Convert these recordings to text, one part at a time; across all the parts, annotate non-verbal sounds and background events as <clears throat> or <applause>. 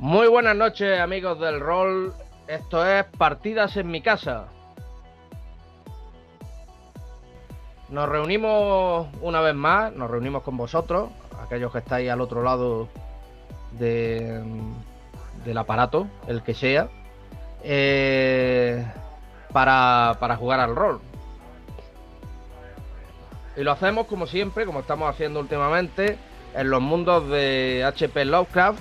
Muy buenas noches amigos del rol, esto es Partidas en mi casa. Nos reunimos una vez más, nos reunimos con vosotros, aquellos que estáis al otro lado de, del aparato, el que sea, eh, para, para jugar al rol. Y lo hacemos como siempre, como estamos haciendo últimamente, en los mundos de HP Lovecraft,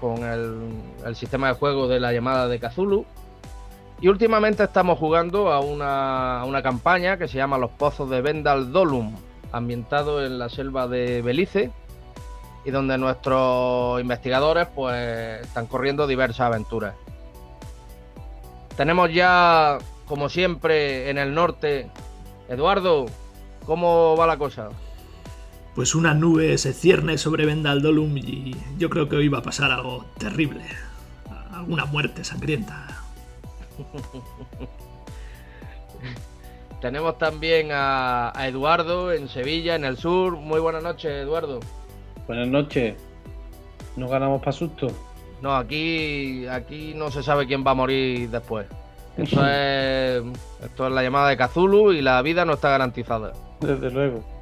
con el, sistema de juego de la llamada de Cthulhu. Y últimamente estamos jugando a una, a una campaña que se llama Los Pozos de Vendal Dolum, ambientado en la selva de Belice, y donde nuestros investigadores pues están corriendo diversas aventuras. Tenemos ya, como siempre, en el norte, Eduardo, ¿cómo va la cosa? Pues una nube se cierne sobre Vendaldolum y yo creo que hoy va a pasar algo terrible. Alguna muerte sangrienta. <laughs> Tenemos también a, Eduardo en Sevilla, en el sur. Muy buenas noches, Eduardo. Buenas noches. ¿No ganamos para susto? No, aquí, aquí no se sabe quién va a morir después. Esto <laughs> es, esto es la llamada de Cthulhu y la vida no está garantizada. Desde luego.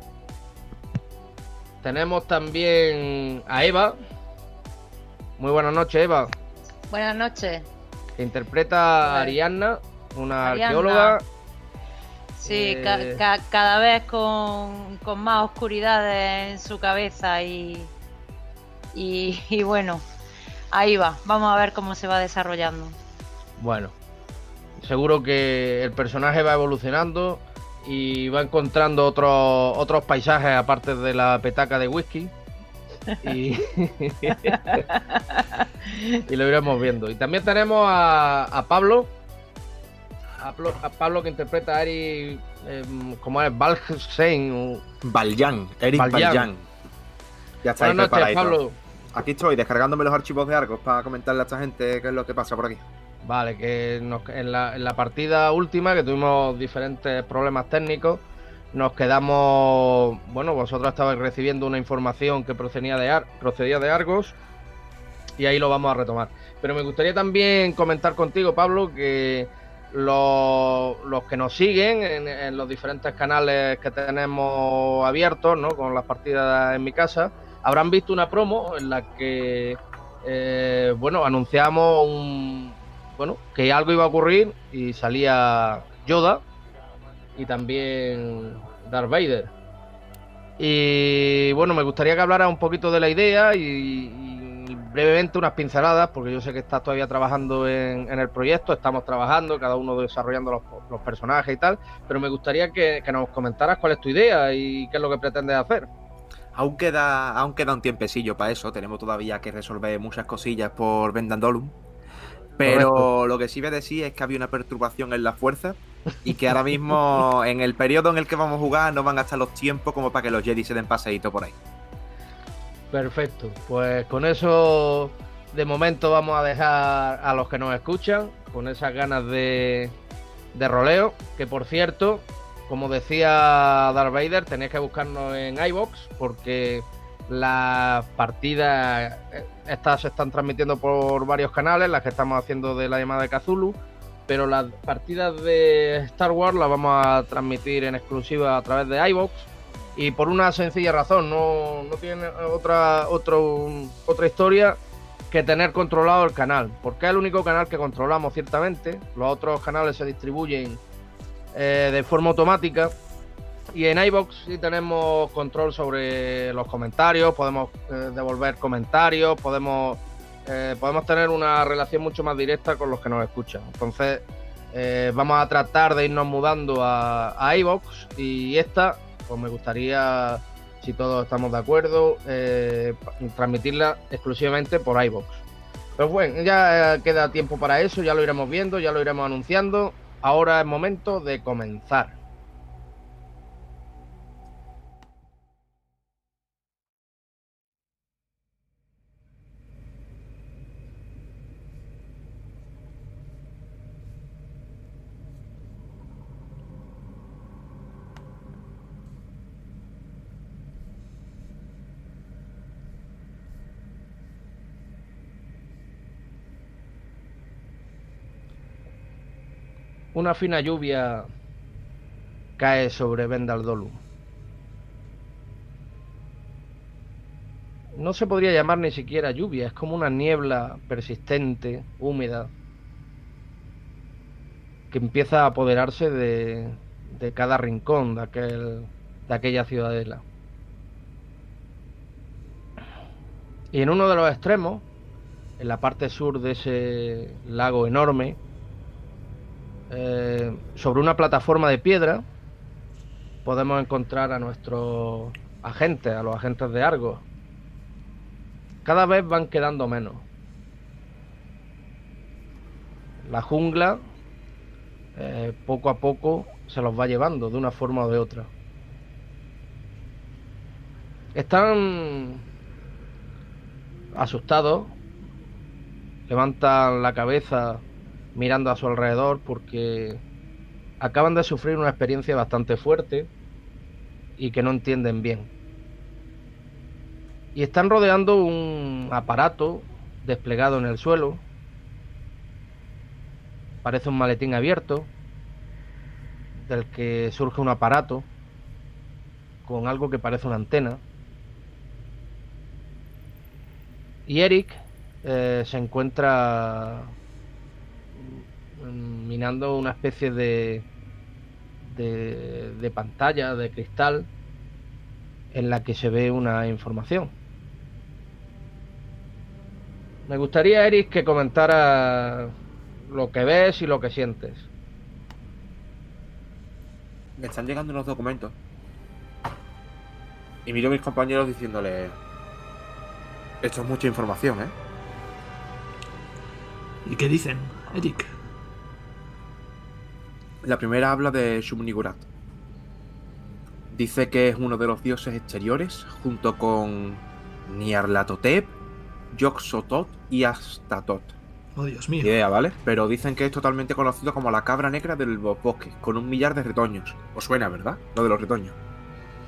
Tenemos también a Eva. Muy buenas noches, Eva. Buenas noches. Que interpreta a Arianna, una arqueóloga. Sí, eh, cada vez con, más oscuridades en su cabeza y, <laughs> y bueno, ahí va. Vamos a ver cómo se va desarrollando. Bueno, seguro que el personaje va evolucionando y va encontrando otros otros paisajes aparte de la petaca de whisky. Y, <laughs> lo iremos viendo. Y también tenemos a, Pablo, a, Pablo que interpreta a Eric, em, como es Valjean. Valjan, Eric Valjan. Ya está Buenas noches, Pablo. Aquí estoy, descargándome los archivos de Argos para comentarle a esta gente qué es lo que pasa por aquí. Vale, que en, la, partida última, que tuvimos diferentes problemas técnicos, nos quedamos. Bueno, vosotros estabais recibiendo una información que procedía de, procedía de Argos y ahí lo vamos a retomar. Pero me gustaría también comentar contigo, Pablo, que los, que nos siguen en, los diferentes canales que tenemos abiertos, ¿no? Con las partidas en mi casa, habrán visto una promo en la que, eh, bueno, anunciamos un, bueno, que algo iba a ocurrir y salía Yoda y también Darth Vader. Y bueno, me gustaría que hablara un poquito de la idea y, brevemente unas pinceladas, porque yo sé que estás todavía trabajando en, el proyecto, estamos trabajando, cada uno desarrollando los, personajes y tal, pero me gustaría que, nos comentaras cuál es tu idea y qué es lo que pretendes hacer. Aún queda, aún queda un tiempecillo para eso, tenemos todavía que resolver muchas cosillas por Vendandolum pero lo que sí voy a decir es que había una perturbación en la fuerza y que ahora mismo, <laughs> en el periodo en el que vamos a jugar, no van a estar los tiempos como para que los Jedi se den paseíto por ahí. Perfecto, pues con eso de momento vamos a dejar a los que nos escuchan con esas ganas de, de roleo, que por cierto, como decía Darth Vader, tenéis que buscarnos en iBox porque las partidas, eh, estas se están transmitiendo por varios canales, las que estamos haciendo de la llamada de Kazulu, pero las partidas de Star Wars las vamos a transmitir en exclusiva a través de iBox y por una sencilla razón, no, tiene otra, otra historia que tener controlado el canal, porque es el único canal que controlamos ciertamente, los otros canales se distribuyen eh, de forma automática y en iBox sí tenemos control sobre los comentarios, podemos eh, devolver comentarios, podemos, eh, podemos tener una relación mucho más directa con los que nos escuchan. Entonces, eh, vamos a tratar de irnos mudando a, a iBox y esta, pues me gustaría, si todos estamos de acuerdo, transmitirla exclusivamente por iBox. Pero bueno, ya queda tiempo para eso, ya lo iremos viendo, ya lo iremos anunciando. Ahora es momento de comenzar. Una fina lluvia cae sobre Vendaldolum. No se podría llamar ni siquiera lluvia, es como una niebla persistente, húmeda, que empieza a apoderarse de, de cada rincón de, aquel, de aquella ciudadela. Y en uno de los extremos, en la parte sur de ese lago enorme, eh, sobre una plataforma de piedra, podemos encontrar a nuestros agentes, a los agentes de Argos. Cada vez van quedando menos. La jungla, eh, poco a poco, se los va llevando de una forma o de otra. Están asustados, levantan la cabeza mirando a su alrededor porque acaban de sufrir una experiencia bastante fuerte y que no entienden bien. Y están rodeando un aparato desplegado en el suelo. Parece un maletín abierto del que surge un aparato con algo que parece una antena. Y Eric eh, se encuentra minando una especie de, de, de pantalla de cristal en la que se ve una información. Me gustaría, Eric, que comentara lo que ves y lo que sientes. Me están llegando unos documentos. Y miro a mis compañeros diciéndole... Esto es mucha información, ¿eh? ¿Y qué dicen, Eric? La primera habla de Shumnigurat. Dice que es uno de los dioses exteriores, junto con Nyarlathotep, Yog-Sothoth y Astatot. Oh, Dios mío. Idea, ¿vale? Pero dicen que es totalmente conocido como la cabra negra del bosque, con un millar de retoños. Os suena, ¿verdad? Lo de los retoños.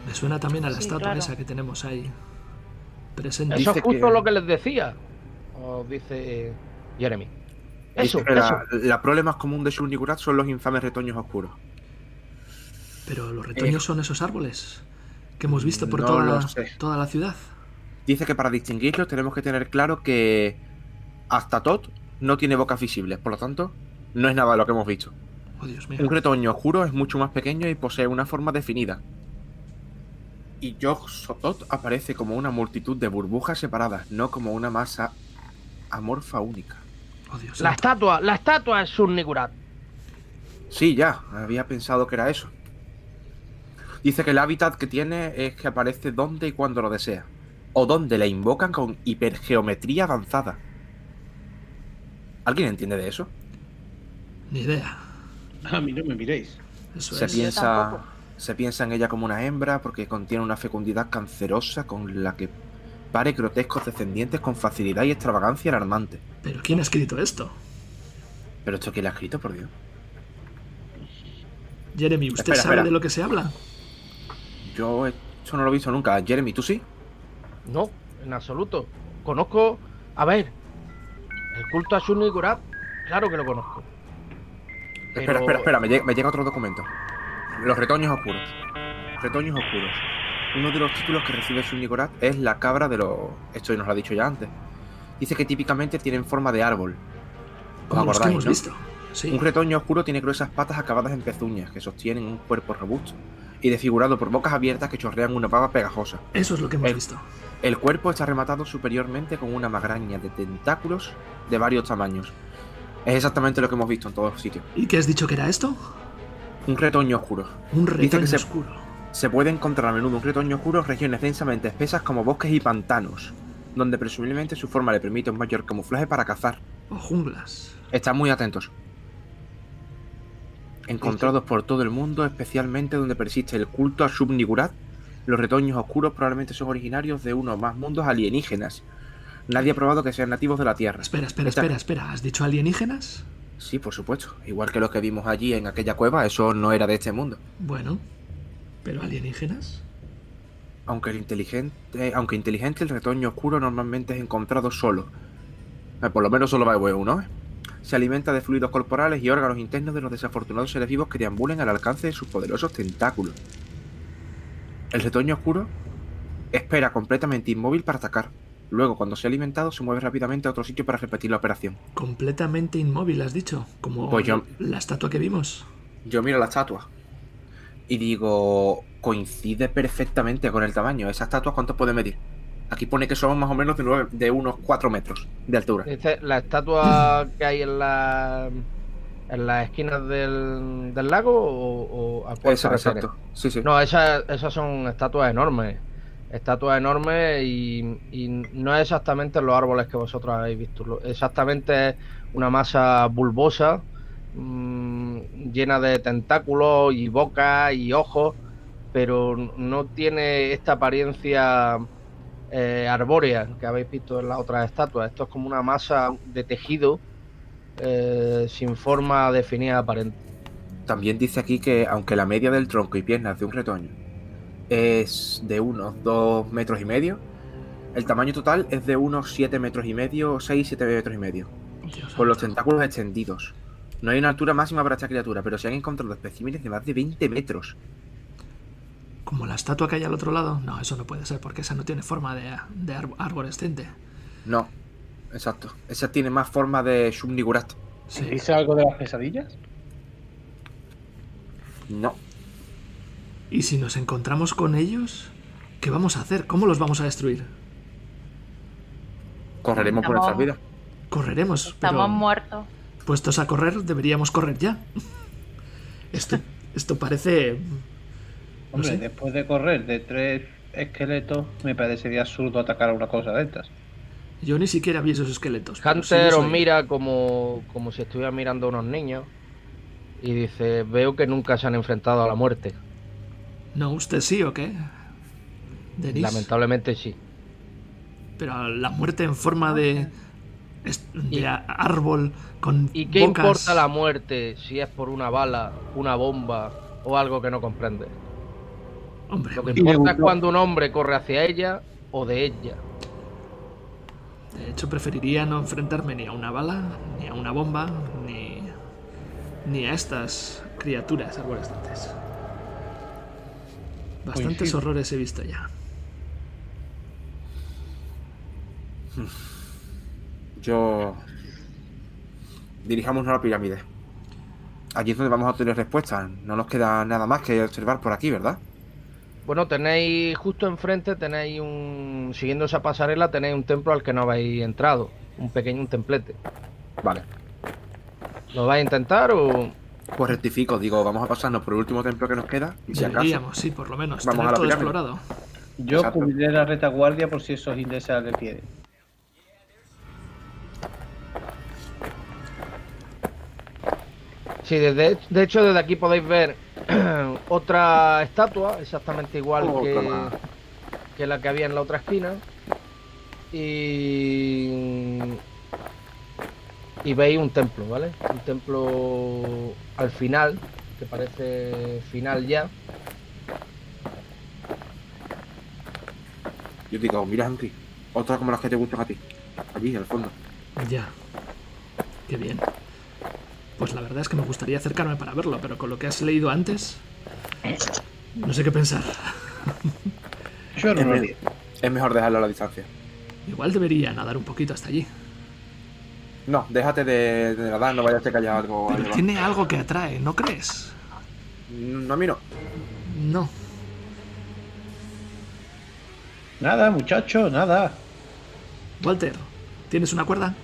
Me suena también a la Sí, estatua claro. esa que tenemos ahí. Presente. Eso es justo que- lo que les decía. Os dice Jeremy. Eso, eso. la, la prole más común de Shumnigurat son los infames retoños oscuros. Pero los retoños Eh, son esos árboles que hemos visto por no toda, la, sé. toda la ciudad. Dice que para distinguirlos tenemos que tener claro que Astatot no tiene bocas visibles, por lo tanto, no es nada de lo que hemos visto. Oh, Dios mío. Un retoño oscuro es mucho más pequeño y posee una forma definida. Y Yog-Sothoth aparece como una multitud de burbujas separadas, no como una masa amorfa única. Oh, Dios La santo. estatua, la estatua es Sunnigurat. Sí, ya, había pensado que era eso. Dice que el hábitat que tiene es que aparece donde y cuando lo desea. O donde la invocan con hipergeometría avanzada. ¿Alguien entiende de eso? Ni idea. A mí no me miréis. Eso Se es. piensa, se piensa en ella como una hembra porque contiene una fecundidad cancerosa con la que pare grotescos descendientes con facilidad y extravagancia alarmante. Pero ¿quién ha escrito esto? Pero esto quién lo ha escrito, por Dios. Jeremy, ¿usted Espera, sabe espera. de lo que se habla? Yo esto no lo he visto nunca. Jeremy, ¿tú sí? No, en absoluto. Conozco. A ver. El culto a Sunnigurat, claro que lo conozco. Espera, Pero- espera, espera, me llega, me llega otro documento. Los retoños oscuros. Retoños oscuros. Uno de los títulos que recibe Sunnigorat es la cabra de los. Esto nos lo ha dicho ya antes. Dice que típicamente tienen forma de árbol. ¿Os los que acordáis, hemos no? visto. Sí. Un retoño oscuro tiene gruesas patas acabadas en pezuñas que sostienen un cuerpo robusto y desfigurado por bocas abiertas que chorrean una baba pegajosa. Eso es lo que hemos El- visto. El cuerpo está rematado superiormente con una magraña de tentáculos de varios tamaños. Es exactamente lo que hemos visto en todos sitios. ¿Y qué has dicho que era esto? Un retoño oscuro. Un Dice retoño que se- oscuro. Se puede encontrar a menudo un retoño oscuro en regiones densamente espesas como bosques y pantanos, donde presumiblemente su forma le permite un mayor camuflaje para cazar. O junglas. Están muy atentos. Encontrados por todo el mundo, especialmente donde persiste el culto a Subnigurat, los retoños oscuros probablemente son originarios de uno o más mundos alienígenas. Nadie ha probado que sean nativos de la Tierra. Espera, espera, Esta- espera, espera. ¿Has dicho alienígenas? Sí, por supuesto. Igual que los que vimos allí en aquella cueva, eso no era de este mundo. Bueno. ¿Pero alienígenas? Aunque el inteligente, aunque inteligente, el retoño oscuro normalmente es encontrado solo. Eh, Por lo menos solo va uno, ¿eh? se alimenta de fluidos corporales y órganos internos de los desafortunados seres vivos que deambulen al alcance de sus poderosos tentáculos. El retoño oscuro espera completamente inmóvil para atacar. Luego, cuando se ha alimentado, se mueve rápidamente a otro sitio para repetir la operación. Completamente inmóvil, has dicho. Como Pues yo- la estatua que vimos. Yo miro la estatua y digo, coincide perfectamente con el tamaño. ¿Esa estatua cuánto puede medir? Aquí pone que son más o menos de, nueve- de unos 4 metros de altura. La estatua <laughs> que hay en la en las esquinas del, del lago o, o a cuál Esa, exacto. Sí, sí. No, esas, esas son estatuas enormes. Estatuas enormes y, y no es exactamente los árboles que vosotros habéis visto. Exactamente es una masa bulbosa, mm, llena de tentáculos y boca y ojos, pero no tiene esta apariencia eh, arbórea que habéis visto en las otras estatuas. Esto es como una masa de tejido eh, sin forma definida aparente. También dice aquí que aunque la media del tronco y piernas de un retoño es de unos 2 metros y medio, el tamaño total es de unos 7 metros y medio, 6, 7 metros y medio, Dios con los tentáculos extendidos. No hay una altura máxima para esta criatura, pero se han encontrado especímenes de más de 20 metros. Como la estatua que hay al otro lado. No, eso no puede ser, porque esa no tiene forma de, de ar- arborescente. No, exacto. Esa tiene más forma de Subnigurat. Sí. ¿Dice algo de las pesadillas? No. ¿Y si nos encontramos con ellos? ¿Qué vamos a hacer? ¿Cómo los vamos a destruir? Correremos por nuestras vidas. Correremos, Estamos pero muertos. Puestos a correr, deberíamos correr ya. Esto, <laughs> esto parece... No Hombre, sé. después de correr de tres esqueletos, me parecería absurdo atacar a una cosa de estas. Yo ni siquiera vi esos esqueletos. sí Hunter os mira como, como si estuviera mirando a unos niños y dice, veo que nunca se han enfrentado a la muerte. No, ¿usted sí o qué? Lamentablemente sí. Pero la muerte en forma de... es- de árbol con ¿Y qué bocas. importa la muerte si es por una bala, una bomba o algo que no comprende? Hombre, Lo que importa es cuando un hombre corre hacia ella o de ella. de hecho preferiría no enfrentarme ni a una bala, ni a una bomba, ni... ni a estas criaturas arborescentes. Bastantes Coincido. horrores he visto ya. Yo. Dirijámonos a la pirámide. Allí es donde vamos a obtener respuestas. No nos queda nada más que observar por aquí, ¿verdad? Bueno, tenéis justo enfrente, tenéis un... Siguiendo esa pasarela tenéis un templo al que no habéis entrado. Un pequeño un templete. Vale. ¿Lo vais a intentar o...? Pues rectifico, digo, vamos a pasarnos por el último templo que nos queda. Y si acaso. Sí, por lo menos. Vamos tener a la todo pirámide. explorado. Yo Exacto. cubriré la retaguardia por si esos indeseables le quieren. Sí, desde, de hecho desde aquí podéis ver <clears throat> otra estatua, exactamente igual Otra que, que la que había en la otra esquina. Y, y veis un templo, ¿vale? Un templo al final, que parece final ya. Yo digo, mira, Henry. Otra como las que te gustan a ti. Allí, al fondo. Ya. Qué bien. Pues la verdad es que me gustaría acercarme para verlo, pero con lo que has leído antes, no sé qué pensar. Yo no Es, es mejor dejarlo a la distancia. Igual debería nadar un poquito hasta allí. No, déjate de, de nadar, no vaya a que haya algo. ahí Pero tiene algo que atrae, ¿no crees? No, a mí no. No. Nada, muchacho, nada. Walter, ¿tienes una cuerda?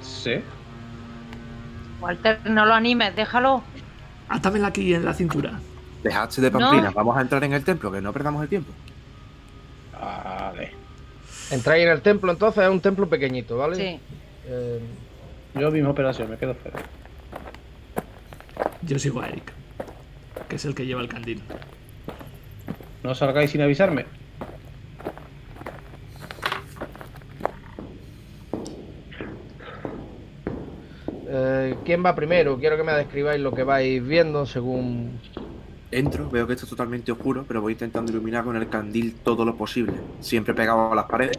Sí. Walter, no lo animes, déjalo. Átamela aquí en la cintura. Dejadse de pamplinas. No. Vamos a entrar en el templo, que no perdamos el tiempo. Vale. Entráis en el templo, entonces es un templo pequeñito, ¿vale? Sí. Eh, Yo misma operación, me quedo fuera. Yo sigo a Eric, que es el que lleva el candil. No salgáis sin avisarme. Eh, ¿Quién va primero? Quiero que me describáis lo que vais viendo según Entro, veo que esto es totalmente oscuro, pero voy intentando iluminar con el candil todo lo posible. Siempre pegado a las paredes.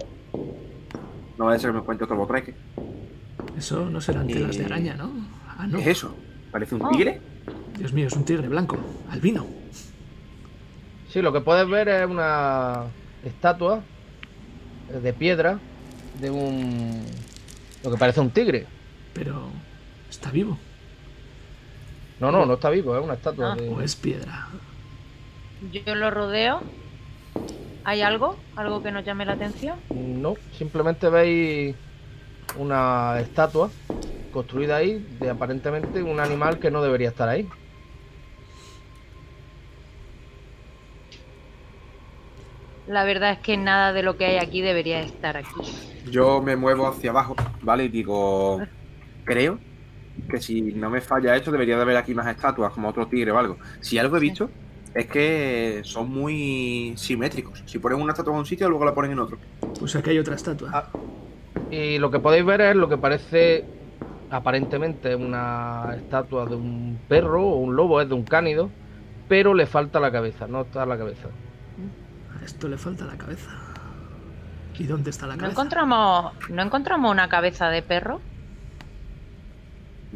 No vaya a ser que me encuentre otro botreque. Eso no serán telas de Eh, araña, ¿no? Ah, no. ¿Qué es eso? ¿Parece un Oh. tigre? Dios mío, es un tigre blanco. Albino. Sí, lo que puedes ver es una estatua de piedra de un. lo que parece un tigre. Pero está vivo. No, no, no está vivo, es una estatua Ah. de. O es piedra. Yo lo rodeo. ¿Hay algo? ¿Algo que nos llame la atención? No, simplemente veis una estatua construida ahí de aparentemente un animal que no debería estar ahí. La verdad es que nada de lo que hay aquí debería estar aquí. Yo me muevo hacia abajo, ¿vale? Y digo, creo que si no me falla esto, debería de haber aquí más estatuas, como otro tigre o algo. Si algo he visto, es que son muy simétricos. Si ponen una estatua en un sitio, luego la ponen en otro. Pues aquí hay otra estatua. Ah. Y lo que podéis ver es lo que parece aparentemente una estatua de un perro o un lobo, es de un cánido, pero le falta la cabeza, no está la cabeza. A esto le falta la cabeza. ¿Y dónde está la ¿No cabeza? encontramos, ¿No encontramos una cabeza de perro?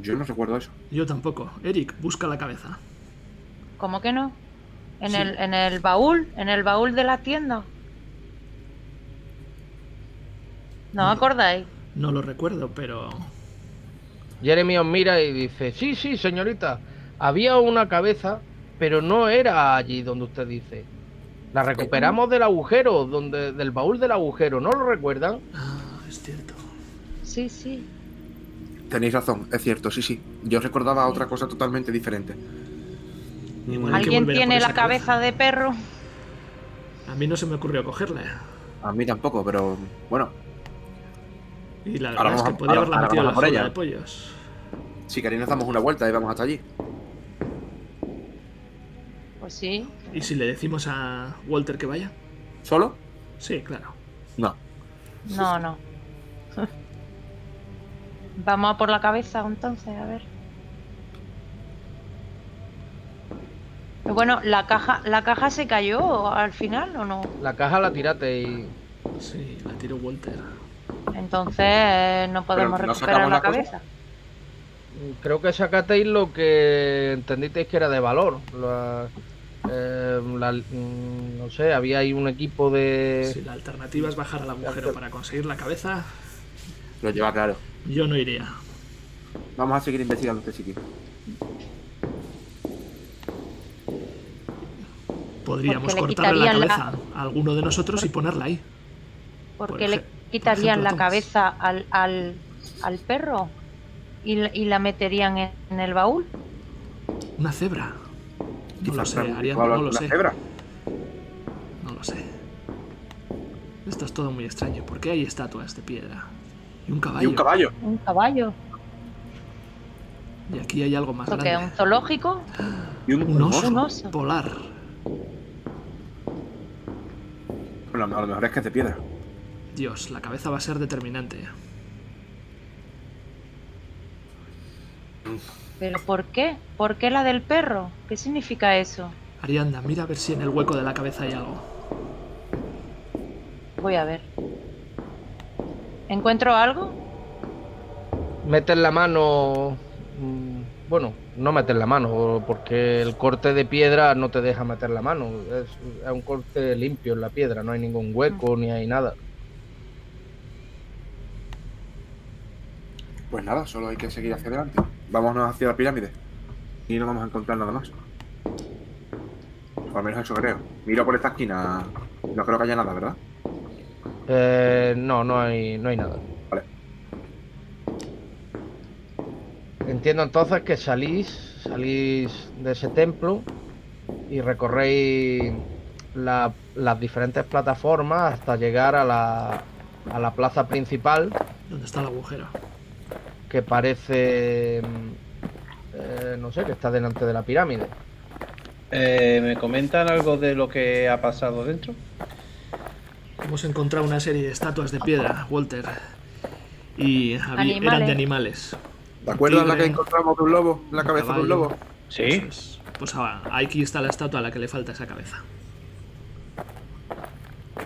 Yo no recuerdo eso. Yo tampoco. Eric, busca la cabeza. ¿Cómo que no? ¿En, Sí. el, ¿En el baúl? ¿En el baúl de la tienda? ¿No No. os acordáis? No lo recuerdo, pero... Jeremy os mira y dice, sí, sí, señorita, había una cabeza, pero no era allí donde usted dice. La recuperamos del agujero, donde, del baúl del agujero, ¿no lo recuerdan? Ah, es cierto. Sí, sí. Tenéis razón, es cierto, sí, sí. Yo recordaba otra cosa totalmente diferente. ¿Alguien tiene la cabeza de perro? A mí no se me ocurrió cogerla. A mí tampoco, pero bueno, Y la Ahora verdad es que podía haberla metido en la vamos a por jaula ella. de pollos. si queréis nos damos una vuelta y vamos hasta allí. Pues sí. ¿Y si le decimos a Walter que vaya? ¿Solo? Sí, claro. No. No, no. Vamos a por la cabeza entonces, a ver. Bueno, la caja, la caja se cayó al final o no? La caja la tiraste y... Sí, la tiró Walter. Entonces eh, no podemos ¿no recuperar la cabeza. Creo que sacasteis lo que entendisteis que era de valor. La- eh, la- mm, no sé, había ahí un equipo de... Si la alternativa es bajar al agujero para conseguir la cabeza, Lo lleva claro. Yo no iría. Vamos a seguir investigando este sitio. Podríamos cortarle la cabeza a alguno de nosotros y ponerla ahí. ¿Por Por qué le quitarían ejemplo, la Thomas. cabeza al, al, al perro? ¿Y, la- y la meterían en, en el baúl? Una cebra. No lo sé, Ariadna, no lo sé. cebra. No lo sé. Esto es todo muy extraño. ¿Por qué hay estatuas de piedra? Y un caballo. Y un caballo. Un caballo. Y aquí hay algo más ¿Esto qué es? grande. ¿Un zoológico? Y un, Un oso. Un oso. Polar. Bueno, a lo mejor es que es de piedra. Dios, la cabeza va a ser determinante. ¿Pero por qué? ¿Por qué la del perro? ¿Qué significa eso? Arianda, mira a ver si en el hueco de la cabeza hay algo. Voy a ver. ¿Encuentro algo? metes la mano. mm, Bueno, no metes la mano, porque el corte de piedra no te deja meter la mano. Es, es un corte limpio en la piedra, no hay ningún hueco ni hay nada. Pues nada, solo hay que seguir hacia adelante. Vámonos hacia la pirámide. Y no vamos a encontrar nada más. O al menos eso creo. Miro por esta esquina. No creo que haya nada, ¿verdad? Eh, no, no hay, no hay nada. Vale. Entiendo entonces que salís, salís de ese templo y recorréis la- las diferentes plataformas hasta llegar a la, a la plaza principal ¿Dónde está el agujero? que parece, eh, no sé, que está delante de la pirámide. Eh, ¿Me comentan algo de lo que ha pasado dentro? Hemos encontrado una serie de estatuas de piedra, Walter. Y había- eran Animales. de animales. ¿Te acuerdas la que Tigre, encontramos de un lobo? La cabeza de un caballo. lobo. Sí. Pues ah, aquí está la estatua a la que le falta esa cabeza.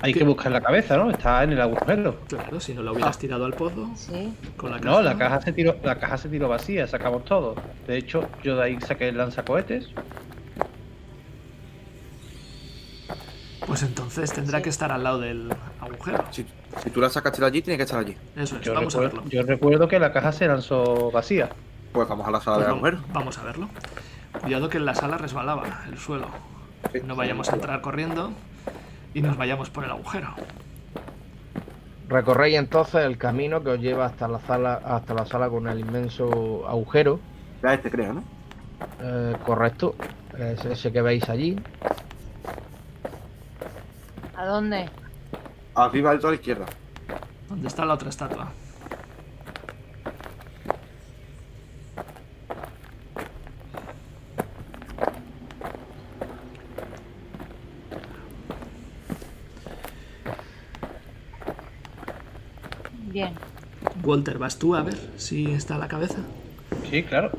Hay que buscar la cabeza, ¿no? Está en el agujero. Claro, si no la hubieras tirado al pozo Sí. con la caja. No, la caja se tiró, la caja se tiró vacía, sacamos todo. De hecho, yo de ahí saqué el lanzacohetes. Pues entonces tendrá que estar al lado del agujero. Si, si tú la sacaste de allí, tiene que estar allí. Eso es, Yo, vamos a recuerdo, verlo. yo recuerdo que la caja se lanzó vacía. Pues vamos a la sala Pues del vamos, agujero. vamos a verlo. Cuidado que en la sala resbalaba el suelo. Sí. No vayamos a entrar corriendo y nos vayamos por el agujero. Recorréis entonces el camino que os lleva hasta la sala, hasta la sala con el inmenso agujero. Ya este creo, ¿no? Eh, correcto. Es ese que veis allí. ¿A dónde? Arriba del todo a la izquierda. ¿Dónde está la otra estatua? Bien. Walter, ¿vas tú a ver si está la cabeza? Sí, claro.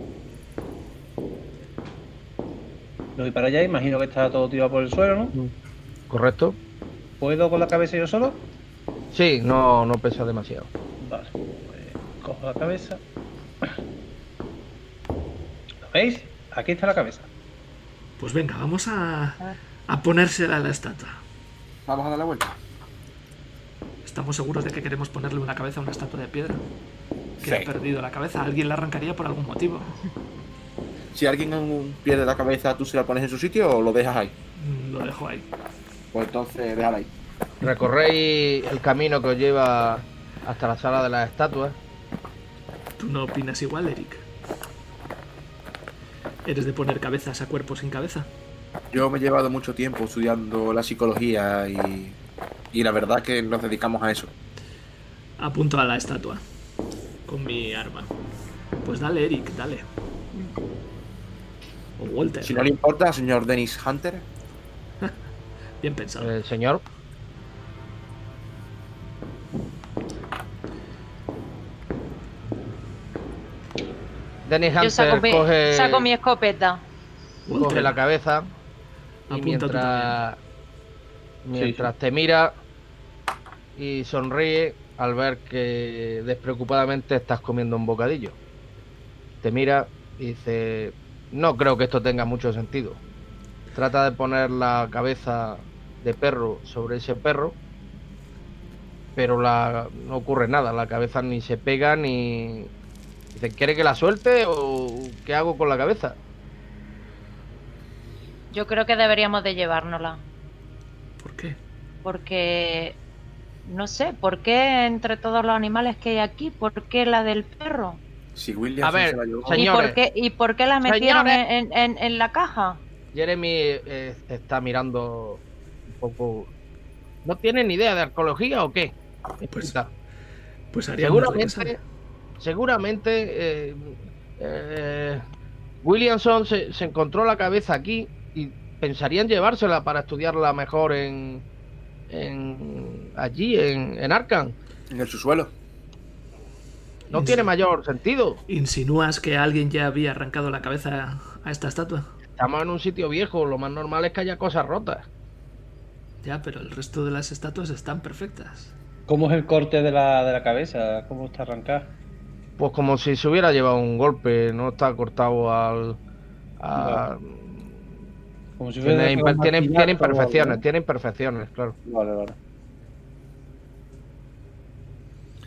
Me voy para allá, imagino que está todo tirado por el suelo, ¿no? Correcto. ¿Puedo con la cabeza yo solo? Sí, no, no pesa demasiado. Vale, pues cojo la cabeza. ¿Lo veis? Aquí está la cabeza. Pues venga, vamos a, a ponérsela a la estatua. Vamos a dar la vuelta. ¿Estamos seguros de que queremos ponerle una cabeza a una estatua de piedra? Que Sí. ha perdido la cabeza. Alguien la arrancaría por algún motivo. Si alguien pierde la cabeza, ¿tú se la pones en su sitio o lo dejas ahí? Mm, Lo dejo ahí. Pues entonces déjala ahí. Recorréis el camino que os lleva hasta la sala de las estatuas. ¿Tú no opinas igual, Eric? ¿Eres de poner cabezas a cuerpos sin cabeza? Yo me he llevado mucho tiempo estudiando la psicología y, y la verdad que nos dedicamos a eso. Apunto a la estatua. Con mi arma. Pues dale, Eric, dale. O Walter. Si no le importa, señor Dennis Hunter, Bien pensado. Eh, señor, Dennis Yo saco Hunter mi, coge, saco mi escopeta. Coge la cabeza y Apunta mientras, mientras te mira y sonríe al ver que despreocupadamente estás comiendo un bocadillo. Te mira y dice, no creo que esto tenga mucho sentido. Trata de poner la cabeza de perro sobre ese perro, pero la, no ocurre nada, la cabeza ni se pega ni... Dice, ¿quiere que la suelte o qué hago con la cabeza? Yo creo que deberíamos de llevárnosla. ¿Por qué? Porque... No sé, ¿por qué entre todos los animales que hay aquí? ¿Por qué la del perro? si William A ver, se la llevó- señor- ¿Y por qué, ¿Y por qué la metieron en- en la caja? Jeremy eh, está mirando ¿No tiene ni idea de arqueología o qué? Pues, pues seguramente, seguramente eh, eh, Williamson se, se encontró la cabeza aquí y pensarían llevársela para estudiarla mejor en, en allí en, en Arkham. en el subsuelo. No tiene mayor sentido. ¿Insinúas que alguien ya había arrancado la cabeza a esta estatua? Estamos en un sitio viejo, lo más normal es que haya cosas rotas. Ya, pero el resto de las estatuas están perfectas. ¿Cómo es el corte de la, de la cabeza? ¿Cómo está arrancada? Pues como si se hubiera llevado un golpe, no está cortado al. a- Como si tiene, imper- tiene- tiene algo, imperfecciones, ¿no? tiene imperfecciones, claro. Vale, vale.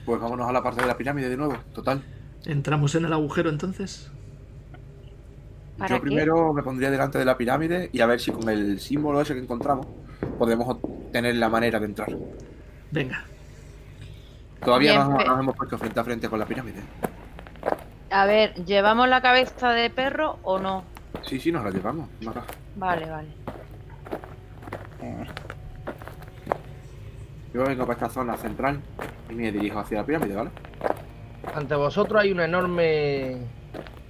Pues vámonos a la parte de la pirámide de nuevo, total. ¿Entramos en el agujero entonces? ¿Para Yo qué? primero me pondría delante de la pirámide y a ver si con el símbolo ese que encontramos podemos tener la manera de entrar. Venga, Todavía Bien, no nos, nos hemos puesto frente a frente con la pirámide. A ver, ¿llevamos la cabeza de perro o no? Sí, sí, nos la llevamos. Nora. Vale, vale. Yo vengo para esta zona central y me dirijo hacia la pirámide, ¿vale? Ante vosotros hay una enorme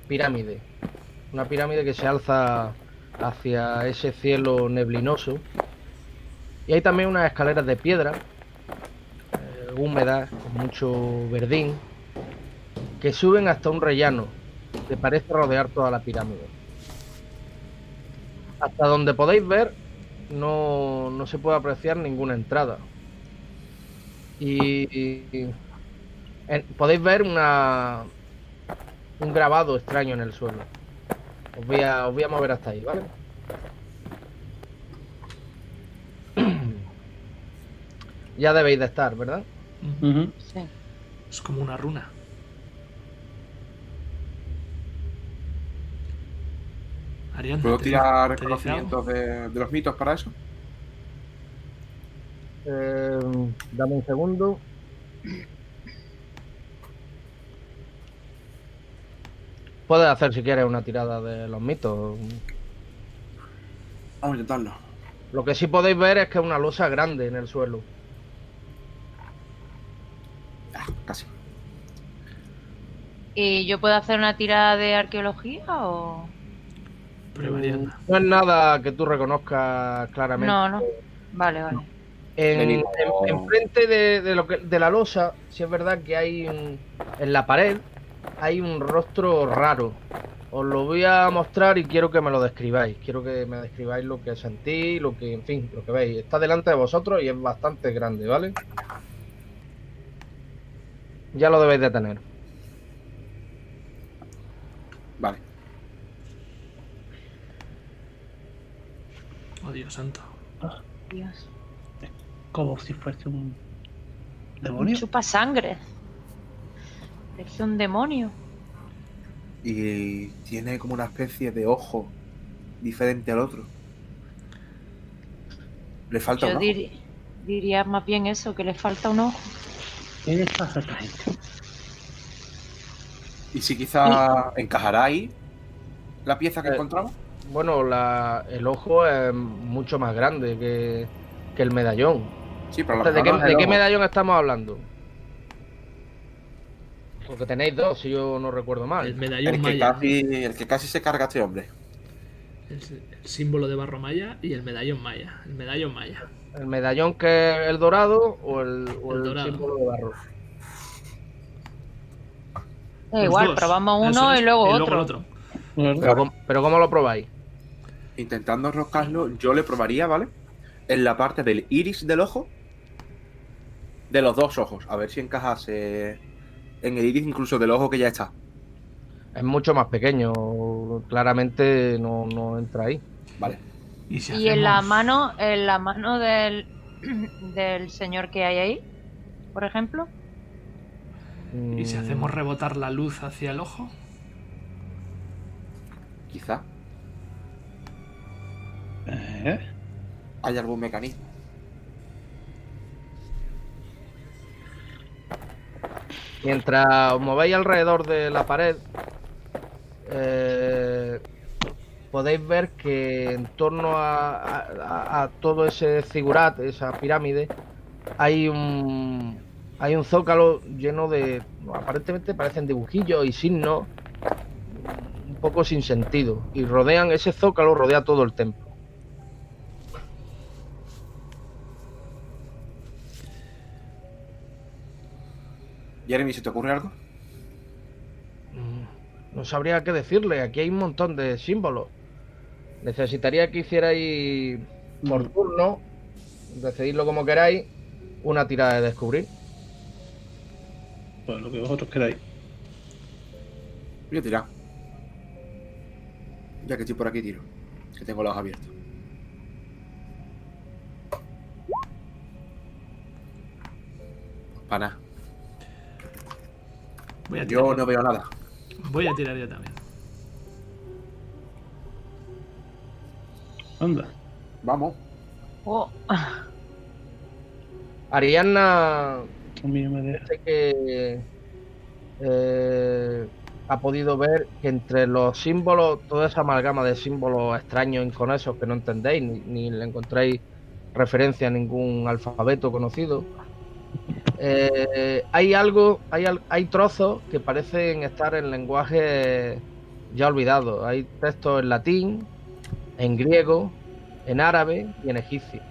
pirámide. Una pirámide que se alza hacia ese cielo neblinoso. Y hay también unas escaleras de piedra, eh, húmedas, con mucho verdín, que suben hasta un rellano que parece rodear toda la pirámide. Hasta donde podéis ver, no, no se puede apreciar ninguna entrada. Y, podéis ver una un grabado extraño en el suelo. Os voy a mover hasta ahí, ¿vale? Ya debéis de estar, ¿verdad? Sí. Es como una runa. Ariadna, ¿Puedo ¿te tirar conocimientos de, de los mitos para eso? Eh, dame un segundo. Puedes hacer si quieres una tirada de los mitos. Vamos a intentarlo. Lo que sí podéis ver es que es una losa grande en el suelo. Casi. ¿Y yo puedo hacer una tirada de arqueología o...? Ariadna. No es nada que tú reconozcas claramente. No, no. Vale, vale. En, enfrente de, de lo que, de la losa, sí es verdad que hay un- en la pared hay un rostro raro. Os lo voy a mostrar y quiero que me lo describáis. Quiero que me describáis lo que sentís, lo que, en fin, lo que veis. Está delante de vosotros y es bastante grande, ¿vale? Ya lo debéis de tener. Vale. Oh, Dios santo. Dios. Como si fuese un Un demonio. chupa sangre. Es un demonio. Y tiene como una especie de ojo diferente al otro. Le falta Yo un ojo. dir- diría más bien eso, que le falta un ojo. ¿Qué les pasa a esta gente? Y si quizá encajará ahí la pieza que Eh, encontramos. Bueno, la- el ojo es mucho más grande que, que el medallón. Sí, pero ¿De qué, de medallón estamos hablando? Porque tenéis dos, si yo no recuerdo mal. El medallón el que, maya. casi, el que casi se carga a este hombre. El, el símbolo de barro maya y el medallón maya. El medallón maya. ¿El medallón que es el dorado o el, o El el dorado. símbolo de barro? Igual, dos. probamos uno es. y luego Y otro. el otro. Pero, ¿cómo- pero ¿cómo lo probáis? Intentando enroscarlo, yo le probaría, ¿vale? En la parte del iris del ojo. De los dos ojos. A ver si encajase en el iris incluso del ojo que ya está. Es mucho más pequeño. Claramente no, no entra ahí. Vale. Y, si Y en la mano, en la mano del, <clears throat> del señor que hay ahí, por ejemplo. ¿Y si Mm, hacemos rebotar la luz hacia el ojo? Quizá ¿Eh? hay algún mecanismo. Mientras os movéis alrededor de la pared, eh, podéis ver que en torno a, a- a- a todo ese zigurat, esa pirámide, hay un hay un zócalo lleno de aparentemente parecen dibujillos y signos un poco sin sentido y rodean ese zócalo rodea todo el templo. Jeremy, ¿se te ocurre algo? Mm, No sabría qué decirle, aquí hay un montón de símbolos. Necesitaría que hicierais por turno, decididlo como queráis, una tirada de descubrir. Pues lo que vosotros queráis. Voy a tirar. Ya que estoy por aquí, tiro. Que tengo los ojos abiertos. Para nada. Voy a tirar. Yo no veo nada. Voy a tirar yo también. Anda. Vamos. Oh, <laughs> Arianna A mí no me deja. sé que eh, ha podido ver que entre los símbolos, toda esa amalgama de símbolos extraños, inconexos que no entendéis, ni, ni le encontráis referencia a ningún alfabeto conocido, eh, hay algo, hay, al- hay trozos que parecen estar en lenguaje ya olvidado. Hay textos en latín, en griego, en árabe y en egipcio.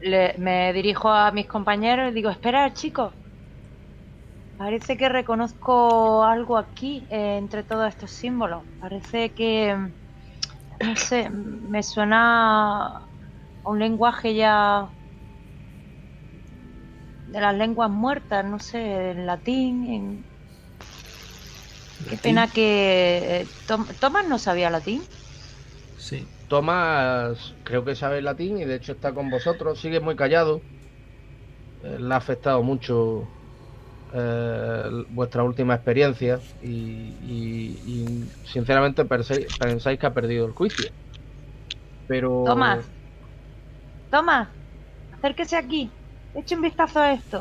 le- me dirijo a mis compañeros y digo, espera chicos. Parece que reconozco algo aquí eh, entre todos estos símbolos. Parece que no sé, me suena a un lenguaje ya de las lenguas muertas, no sé, en latín, en... Qué pena que... eh, Tom- Tomás no sabía latín. Sí. Tomás creo que sabe latín y de hecho está con vosotros, sigue muy callado. Eh, le ha afectado mucho eh, vuestra última experiencia y, y- y, sinceramente pensáis que ha perdido el juicio. Pero... Tomás. Tomás, acérquese aquí. Eche un vistazo a esto.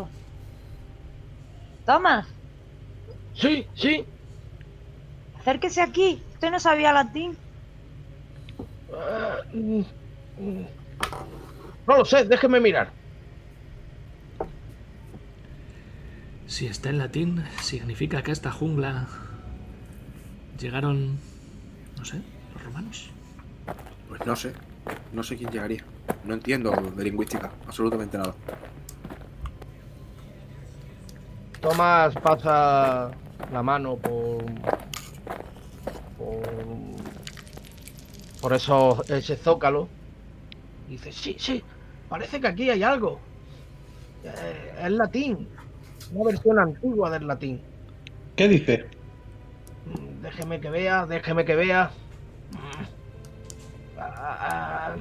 Tomás, Sí, sí. Acérquese aquí. Usted no sabía latín. Ah, mm, mm. No lo sé, déjeme mirar. Si está en latín, significa que a esta jungla llegaron, no sé, los romanos. Pues no sé. No sé quién llegaría. No entiendo de lingüística. Absolutamente nada. Tomás pasa la mano por. por. Por eso, ese zócalo. Y dice: Sí, sí, parece que aquí hay algo. Eh, es latín. Una versión antigua del latín. ¿Qué dice? Mm, Déjeme que vea, déjeme que vea. Mm. Ah, ah.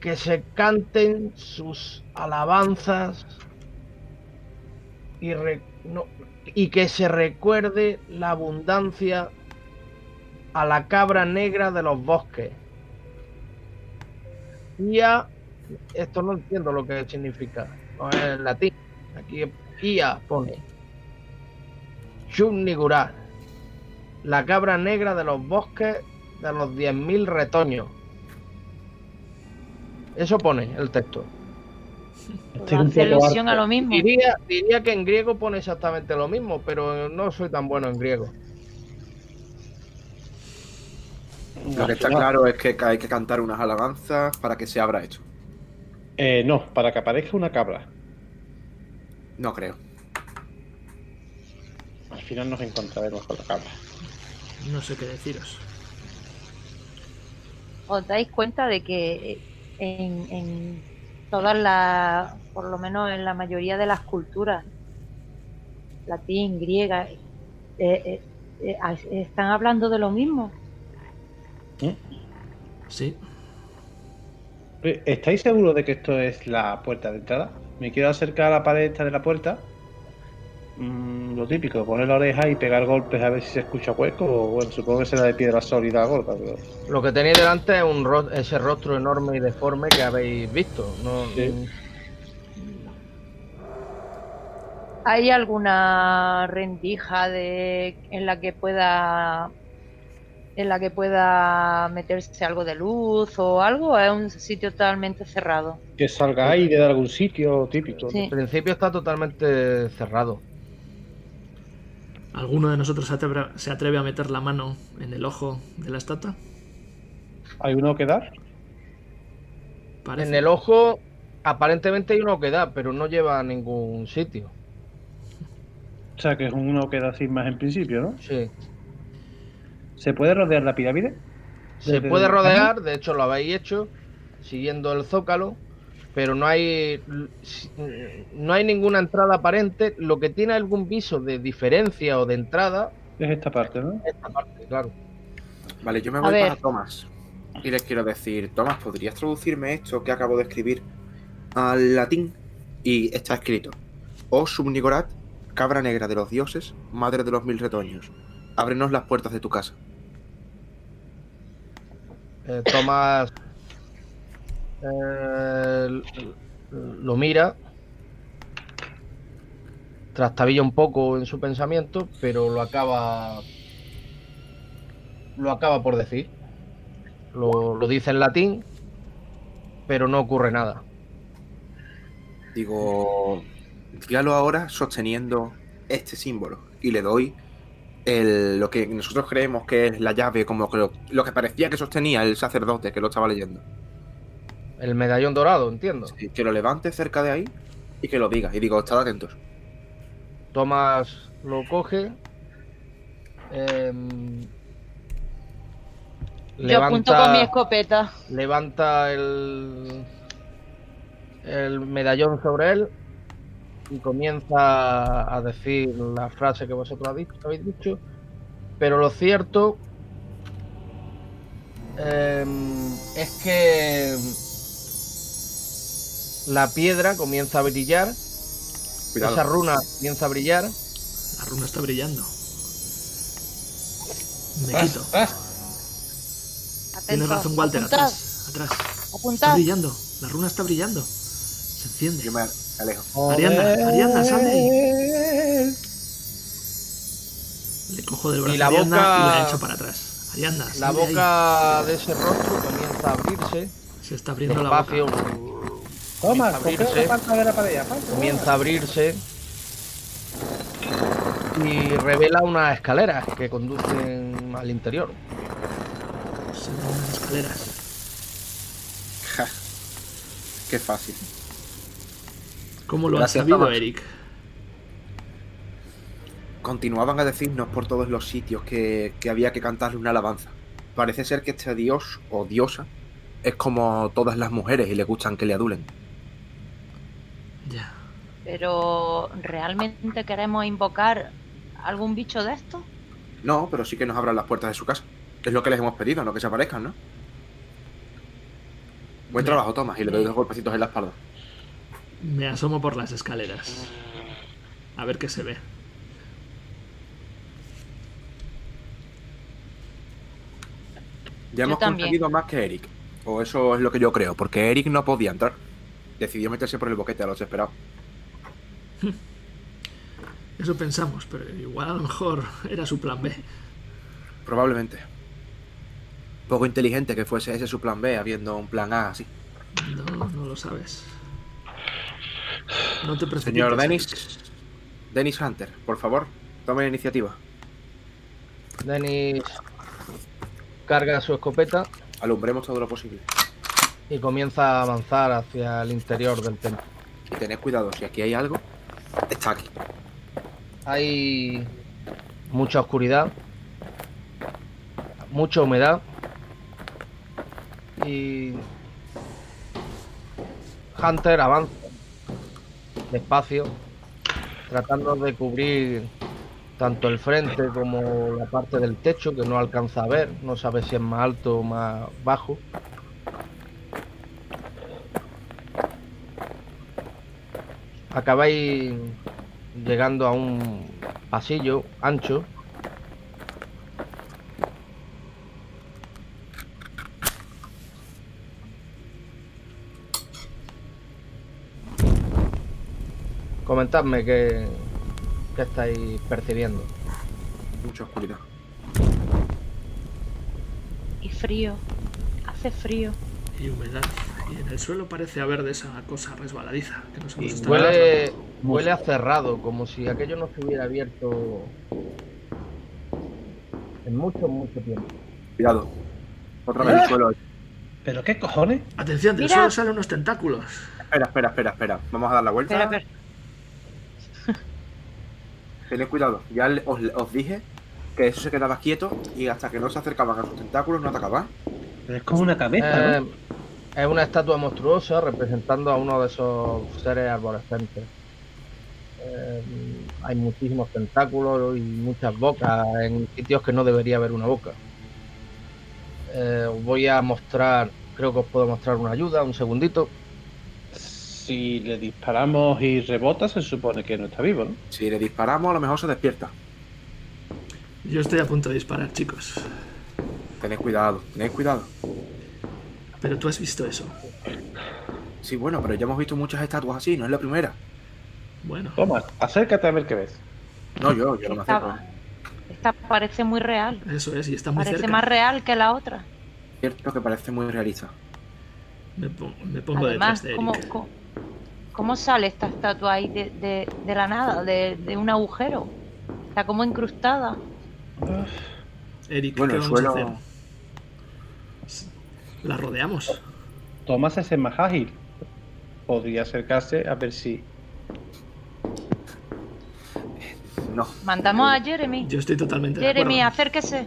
Que se canten sus alabanzas y, re- no, y que se recuerde la abundancia a la cabra negra de los bosques. Ia, esto no entiendo lo que significa, no es en latín. Aquí Ia pone. Shunigurar, la cabra negra de los bosques de los 10.000 retoños. Eso pone el texto. Hace alusión a lo mismo. Diría, diría que en griego pone exactamente lo mismo, pero no soy tan bueno en griego. Lo que está claro es que hay que cantar unas alabanzas para que se abra esto. Eh, no, para que aparezca una cabra. No creo. Al final nos encontraremos con la cabra. No sé qué deciros. os dais cuenta de que en, en todas las, por lo menos en la mayoría de las culturas, latín, griega, eh, eh, eh, están hablando de lo mismo. Sí, Eh, ¿Estáis seguros de que esto es la puerta de entrada? Me quiero acercar a la pared esta de la puerta. Mm, lo típico, poner la oreja y pegar golpes a ver si se escucha hueco. O bueno, supongo que será de piedra sólida gorda, pero. Lo que tenéis delante es un ro- ese rostro enorme y deforme que habéis visto. No, Sí. ¿Hay alguna rendija de en la que pueda en la que pueda meterse algo de luz o algo? ¿O es un sitio totalmente cerrado? Que salga aire de algún sitio típico. Sí. En principio está totalmente cerrado. ¿alguno de nosotros se atreve, se atreve a meter la mano en el ojo de la estatua? ¿Hay uno que dar? Parece. En el ojo, aparentemente hay uno que da, pero no lleva a ningún sitio. O sea, que es uno que da sin más en principio, ¿no? Sí. ¿Se puede rodear la pirámide? Se puede rodear, de hecho lo habéis hecho, siguiendo el zócalo, pero no hay no hay ninguna entrada aparente. Lo que tiene algún viso de diferencia o de entrada Es esta parte, ¿no? es esta parte, claro. Vale, yo me A voy ver. para Tomás. Y les quiero decir, Tomás, ¿podrías traducirme esto que acabo de escribir al latín? Y está escrito: Oh Subnigorat, cabra negra de los dioses, madre de los mil retoños, ábrenos las puertas de tu casa. Eh, Tomás eh, lo mira, trastabilla un poco en su pensamiento, pero lo acaba lo acaba por decir. Lo, lo dice en latín, pero no ocurre nada. Digo, dígalo ahora sosteniendo este símbolo. Y le doy el- lo que nosotros creemos que es la llave, como que lo, lo que parecía que sostenía el sacerdote que lo estaba leyendo. El medallón dorado, entiendo. Sí, Que lo levante cerca de ahí y que lo diga. Y digo, estad atentos. Tomás lo coge. em, Yo apunto con mi escopeta. Levanta el, el medallón sobre él y comienza a decir la frase que vosotros habéis dicho. Pero lo cierto em, es que la piedra comienza a brillar. Esa runa comienza a brillar. La runa está brillando. Me quito. Tienes razón, Walter. Atrás. Atrás. Está brillando. La runa está brillando. Se enciende. Yo me alejo. Arianda, Arianda, sal de ahí. Le cojo del brazo y la boca... y la echo para atrás. Arianda, sal La boca de, ese rostro comienza a abrirse. Se está abriendo la boca. Toma, abrirse, comienza a abrirse y revela unas escaleras que conducen al interior. Son unas escaleras. Qué fácil. ¿Cómo lo has sabido, Eric? Continuaban a decirnos por todos los sitios que, que había que cantarle una alabanza. Parece ser que este dios o diosa es como todas las mujeres y le gustan que le adulen. Ya. Pero, ¿realmente queremos invocar algún bicho de esto? No, pero sí que nos abran las puertas de su casa. Es lo que les hemos pedido, no que se aparezcan, ¿no? Buen trabajo, Tomás, y le doy dos golpecitos en la espalda. Me asomo por las escaleras. A ver qué se ve. Ya hemos conseguido más que Eric. O eso es lo que yo creo, porque Eric no podía entrar. Decidió meterse por el boquete a los esperados. <laughs> Eso pensamos, pero igual a lo mejor era su plan B. Probablemente. Poco inteligente que fuese ese su plan B, habiendo un plan A así. No, no lo sabes. No te preocupes. Señor Dennis. Dennis Hunter, por favor, tome la iniciativa. Dennis carga su escopeta. Alumbremos todo lo posible. Y comienza a avanzar hacia el interior del templo. Y tened cuidado, si aquí hay algo, está aquí. Hay mucha oscuridad, mucha humedad y Hunter avanza despacio, tratando de cubrir tanto el frente como la parte del techo que no alcanza a ver, no sabe si es más alto o más bajo. Acabáis llegando a un pasillo ancho. Comentadme qué, qué estáis percibiendo. Mucha oscuridad. Y frío. Hace frío. Y humedad. Y en el suelo parece haber de esa cosa resbaladiza que nos hemos y huele, huele a cerrado, como si aquello no se hubiera abierto en mucho, mucho tiempo. Cuidado. Otra vez el suelo. ¿Pero qué cojones? Atención, del Mira. suelo salen unos tentáculos. Espera, espera, espera, espera. Vamos a dar la vuelta. Espera, espera. Tened cuidado. Ya os, os dije que eso se quedaba quieto y hasta que no se acercaban a sus tentáculos no atacaban. Pero es como una cabeza, Eh, ¿no? es una estatua monstruosa representando a uno de esos seres arborescentes. Eh, hay muchísimos tentáculos y muchas bocas en sitios que no debería haber una boca. Eh, os voy a mostrar, creo que os puedo mostrar una ayuda, un segundito. Si le disparamos y rebota, se supone que no está vivo, ¿no? Si le disparamos, a lo mejor se despierta. Yo estoy a punto de disparar, chicos. Tened cuidado, tened cuidado. Pero tú has visto eso. Sí, bueno, pero ya hemos visto muchas estatuas así, no es la primera. Bueno, Toma, acércate a ver qué ves. No, yo, yo no me acerco. Esta, parece muy real. eso es, y está muy Parece cerca. más real que la otra. Cierto que parece muy realista. Me, pon- me pongo detrás Además, de Eric. ¿cómo, cómo, sale esta estatua ahí de, de- de la nada, de, de un agujero? Está como incrustada. Eric, Bueno, ¿qué vamos a suelo- hacer? La rodeamos. Tomás es el más ágil. Podría acercarse a ver si. No, Mandamos a Jeremy. Yo estoy totalmente de Jeremy, acuerdo. acérquese.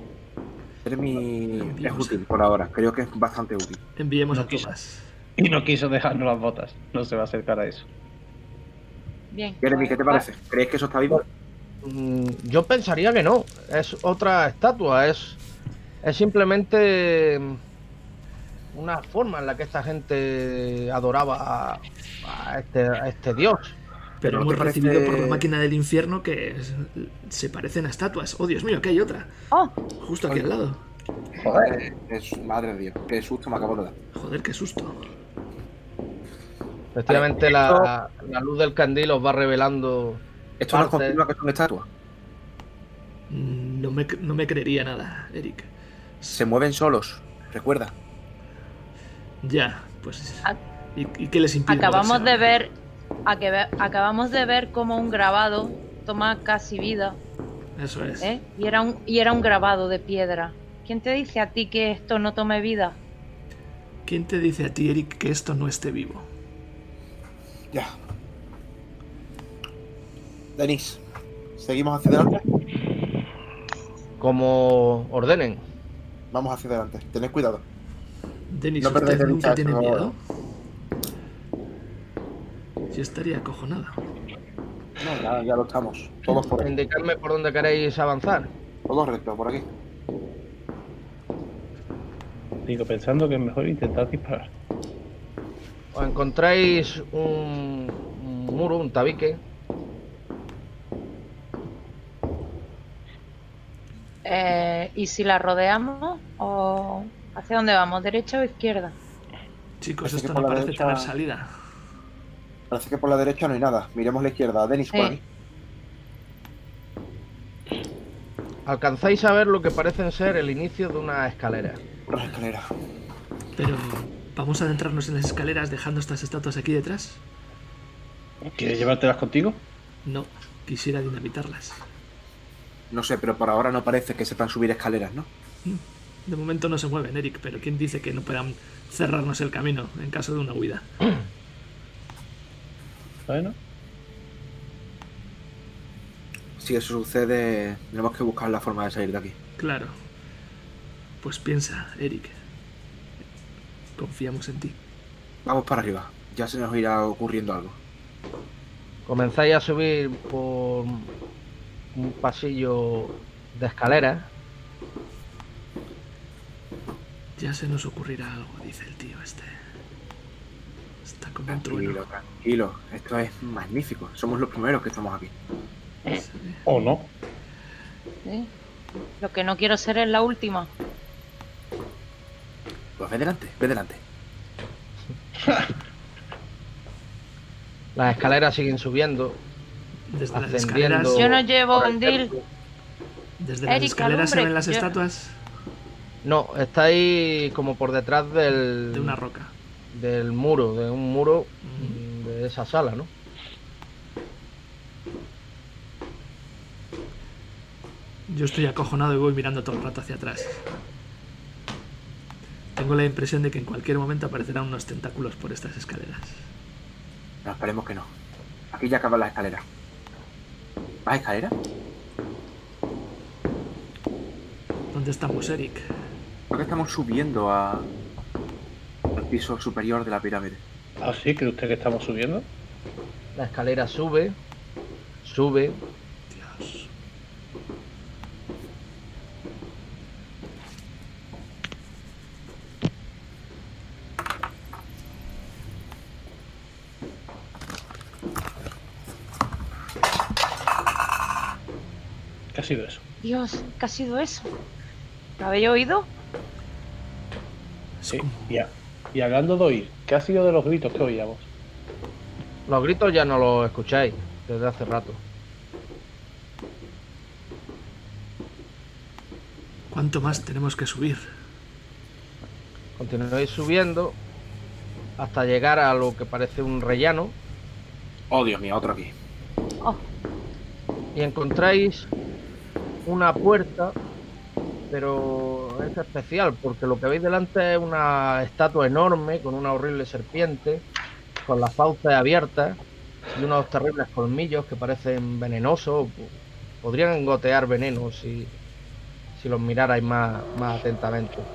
Jeremy es útil por ahora, creo que es bastante útil. Enviemos No a. Tomás. Y no quiso dejarnos las botas. No se va a acercar a eso. Bien. Jeremy, ¿qué te parece? ¿Crees que eso está vivo? Mm, Yo pensaría que no. Es otra estatua. Es, es simplemente mm, una forma en la que esta gente adoraba a, a este, a este dios. Pero ¿no hemos parece- recibido por la máquina del infierno que es- se parecen a estatuas. Oh, Dios mío, que hay otra. Oh, Justo aquí al lado. Joder. Es- madre de Dios, qué susto me acabo de dar. Joder, qué susto. Efectivamente, la, la luz del candil os va revelando. Esto nos Parte. confirma que son estatuas. Mm, No me, no me creería nada, Eric. Se mueven solos, recuerda. Ya, pues. ¿Y, y qué les impide? acabamos moverse de ver, a que ve- acabamos de ver cómo un grabado toma casi vida, Eso es. ¿eh? Y era un y era un grabado de piedra. ¿Quién te dice a ti que esto no tome vida? ¿Quién te dice a ti, Eric, que esto no esté vivo? Ya. Denis, ¿seguimos hacia adelante? Como ordenen. Vamos hacia adelante. Tened cuidado. Denis, No ¿usted nunca tiene miedo? Yo estaría acojonada. No, ya, ya lo estamos. Todos por ahí. Indicadme por dónde queréis avanzar. Todos rectos, por aquí. Digo, pensando que es mejor intentar disparar. Os encontráis un, un muro, un tabique. Eh, ¿Y si la rodeamos o hacia dónde vamos? ¿Derecha o izquierda? Chicos, Parece esto no por parece derecha- tener salida. Parece que por la derecha no hay nada. Miremos la izquierda. Denis, por Sí. aquí. Alcanzáis a ver lo que parecen ser el inicio de una escalera. Por la escalera. Pero, ¿vamos a adentrarnos en las escaleras dejando estas estatuas aquí detrás? ¿Quieres llevártelas contigo? No, quisiera dinamitarlas. No sé, pero por ahora no parece que sepan subir escaleras, ¿no? De momento no se mueven, Eric, pero ¿quién dice que no puedan cerrarnos el camino en caso de una huida? <clears throat> Bueno, Si eso sucede, tenemos que buscar la forma de salir de aquí. Claro. Pues piensa, Eric. Confiamos en ti. Vamos para arriba. Ya se nos irá ocurriendo algo. Comenzáis a subir por un pasillo de escaleras. Ya se nos ocurrirá algo, dice el tío este. Está como un Tranquilo, trueno. tranquilo. Esto es magnífico. Somos los primeros que estamos aquí. O no. ¿Sí? Lo que no quiero ser es la última. Pues ve delante, ve delante. Las escaleras siguen subiendo. Desde las escaleras, Yo no llevo bandil. desde las escaleras se ven las yo- estatuas No, estáis como por detrás del, de una roca. del muro, de un muro mm, de esa sala, ¿no? Yo estoy acojonado y voy mirando todo el rato hacia atrás. Tengo la impresión de que en cualquier momento aparecerán unos tentáculos por estas escaleras. No, esperemos que no. Aquí ya acaba la escalera. ¿Más escalera? ¿Dónde estamos, Eric? Creo que estamos subiendo a... al piso superior de la pirámide. ¿Ah, sí? ¿Cree usted que estamos subiendo? La escalera sube, sube, Dios. ¿Qué ha sido eso? Dios, ¿qué ha sido eso? ¿Lo habéis oído? Sí. Y, a- y hablando de oír, ¿qué ha sido de los gritos que oíamos? Los gritos ya no los escucháis desde hace rato. ¿Cuánto más tenemos que subir? Continuáis subiendo hasta llegar a lo que parece un rellano Oh, Dios mío, otro aquí. Oh, y encontráis una puerta, pero es especial porque lo que veis delante es una estatua enorme con una horrible serpiente, con las fauces abiertas y unos terribles colmillos que parecen venenosos. Podrían gotear veneno si, si los mirarais más, más atentamente.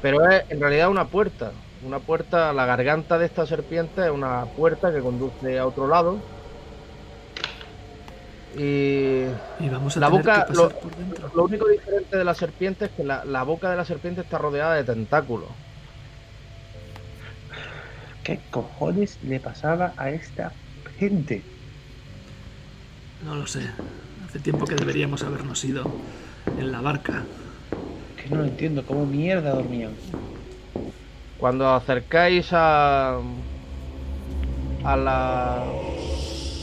Pero es en realidad una puerta. Una puerta, la garganta de esta serpiente es una puerta que conduce a otro lado. Y, Y vamos a La tener boca- lo- por dentro. lo único diferente de la serpiente es que la, la boca de la serpiente está rodeada de tentáculos. ¿Qué cojones le pasaba a esta gente? No lo sé. Hace tiempo que deberíamos habernos ido en la barca. Que no lo entiendo, ¿cómo mierda dormían? Cuando acercáis a, a la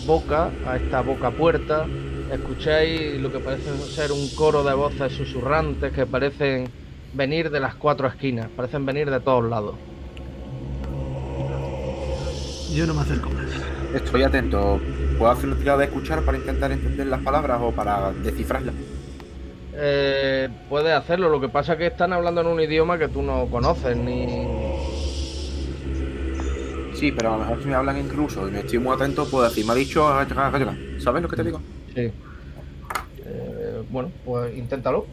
boca, a esta boca puerta, escucháis lo que parece ser un coro de voces susurrantes que parecen venir de las cuatro esquinas, parecen venir de todos lados. Yo no me acerco más. Estoy atento. ¿Puedo hacer una tirada de escuchar para intentar entender las palabras o para descifrarlas? Eh, puedes hacerlo, lo que pasa es que están hablando en un idioma que tú no conoces ni... Sí, pero a lo mejor si me hablan en ruso y me estoy muy atento, puedo decir, me ha dicho... ¿Sabes lo que te digo? Sí. Eh, bueno, pues inténtalo.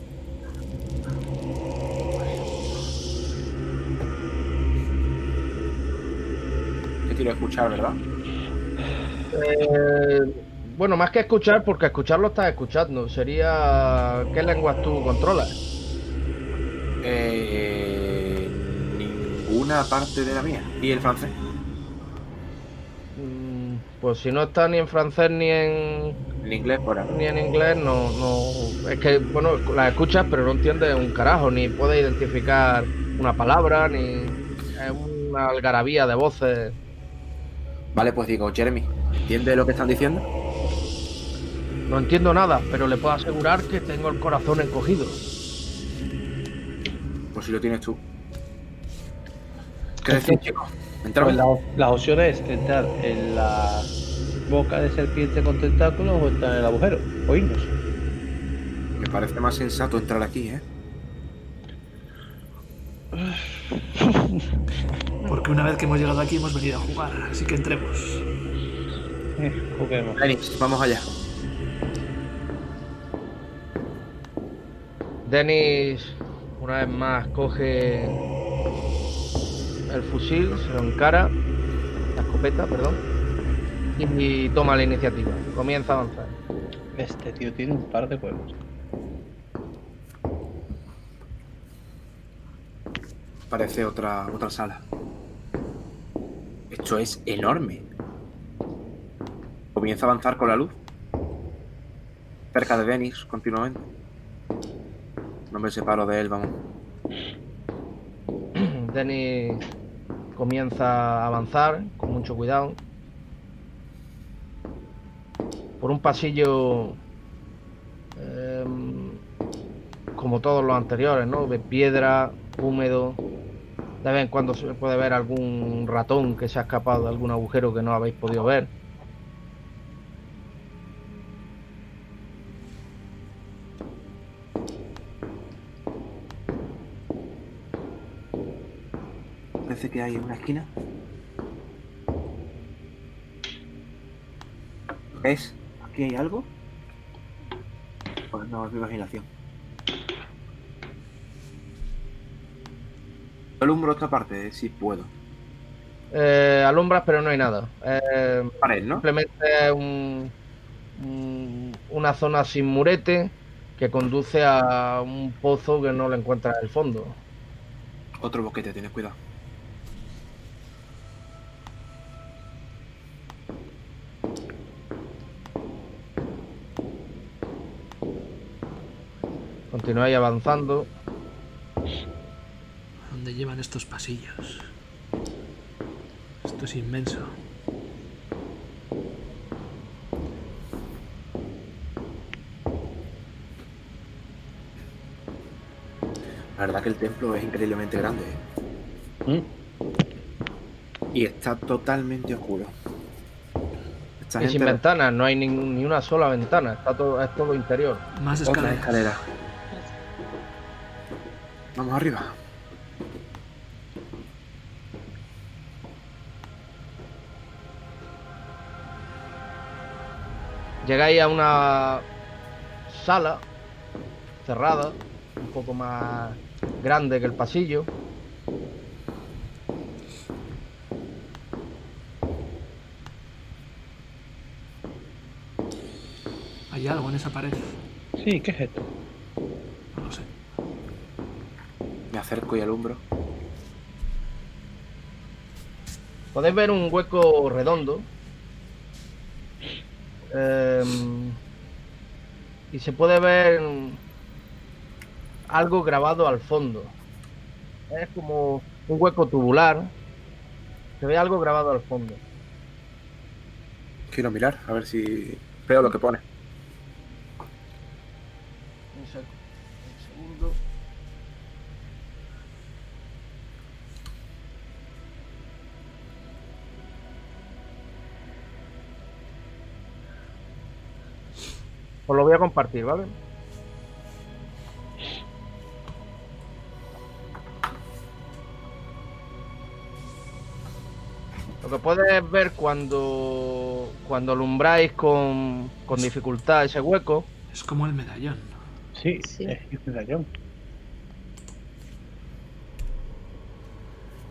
Que quiero escuchar, ¿verdad? Eh, bueno, más que escuchar, porque escucharlo estás escuchando. Sería. ¿Qué lenguas tú controlas? Eh, ninguna parte de la mía. ¿Y el francés? Pues si no está ni en francés ni en. El inglés, por ahí. ni en inglés, no, no. Es que, bueno, las escuchas, pero no entiendes un carajo, ni puedes identificar una palabra, ni. Es una algarabía de voces. Vale, pues digo, Jeremy, ¿entiendes lo que están diciendo? No entiendo nada, pero le puedo asegurar que tengo el corazón encogido. Pues si lo tienes tú. ¿Qué decís, chicos? Entramos. Pues la- las opciones es entrar en la boca de serpiente con tentáculos o entrar en el agujero, o irnos. Me parece más sensato entrar aquí, ¿eh? <laughs> Porque una vez que hemos llegado aquí hemos venido a jugar, así que entremos. Eh, juguemos. Denis, vamos allá. Denis, una vez más, coge el fusil, se lo encara, la escopeta, perdón, y toma la iniciativa. Comienza a avanzar. Este tío tiene un par de huevos. Parece otra, otra sala. Esto es enorme. Comienza a avanzar con la luz. Cerca de Denis, continuamente. No me separo de él, vamos. Denis comienza a avanzar con mucho cuidado por un pasillo em, como todos los anteriores, ¿no? De piedra, húmedo. De vez en cuando se puede ver algún ratón que se ha escapado de algún agujero que no habéis podido ver. Hay en una esquina. ¿Ves? ¿Aquí hay algo? Pues no, es mi imaginación. Alumbro esta parte, si puedo. Eh, alumbras, pero no hay nada. Eh, Pared, ¿no? simplemente un- una zona sin murete que conduce a un pozo que no le encuentras en el fondo. Otro boquete, tienes cuidado. Continuáis avanzando. ¿A dónde llevan estos pasillos? Esto es inmenso. La verdad que el templo es increíblemente grande. ¿eh? ¿Mm? Y está totalmente oscuro. Esta Y sin ventanas, no hay ni una sola ventana, está todo, es todo interior. Más Otra escaleras. Vamos arriba. Llegáis a una sala cerrada, un poco más grande que el pasillo. ¿Hay algo en esa pared? Sí, ¿qué es esto? No lo sé. Me acerco y alumbro. Podéis ver un hueco redondo. Em, y se puede ver algo grabado al fondo. Es como un hueco tubular. Se ve algo grabado al fondo. Quiero mirar, a ver si veo lo que pone. Os lo voy a compartir, ¿vale? Lo que puedes ver cuando cuando alumbráis con, con dificultad ese hueco Es como el medallón. Sí, Sí. es un medallón.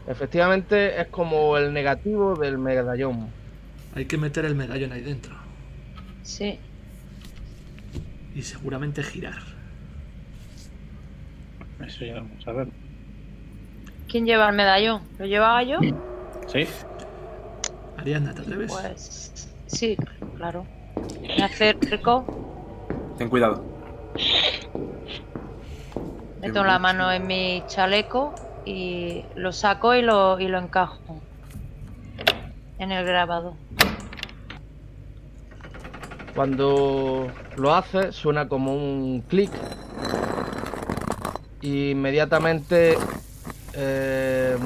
Efectivamente es como el negativo del medallón. Hay que meter el medallón ahí dentro. Sí. Y seguramente girar. Eso ya vamos a ver. ¿Quién lleva el medallón? ¿Lo llevaba yo? Sí, Ariadna, ¿te atreves? Pues sí, claro. Me acerco, Ten cuidado. meto la mano en mi chaleco y lo saco y lo, y lo encajo en el grabado. Cuando lo hace suena como un clic. Y inmediatamente eh,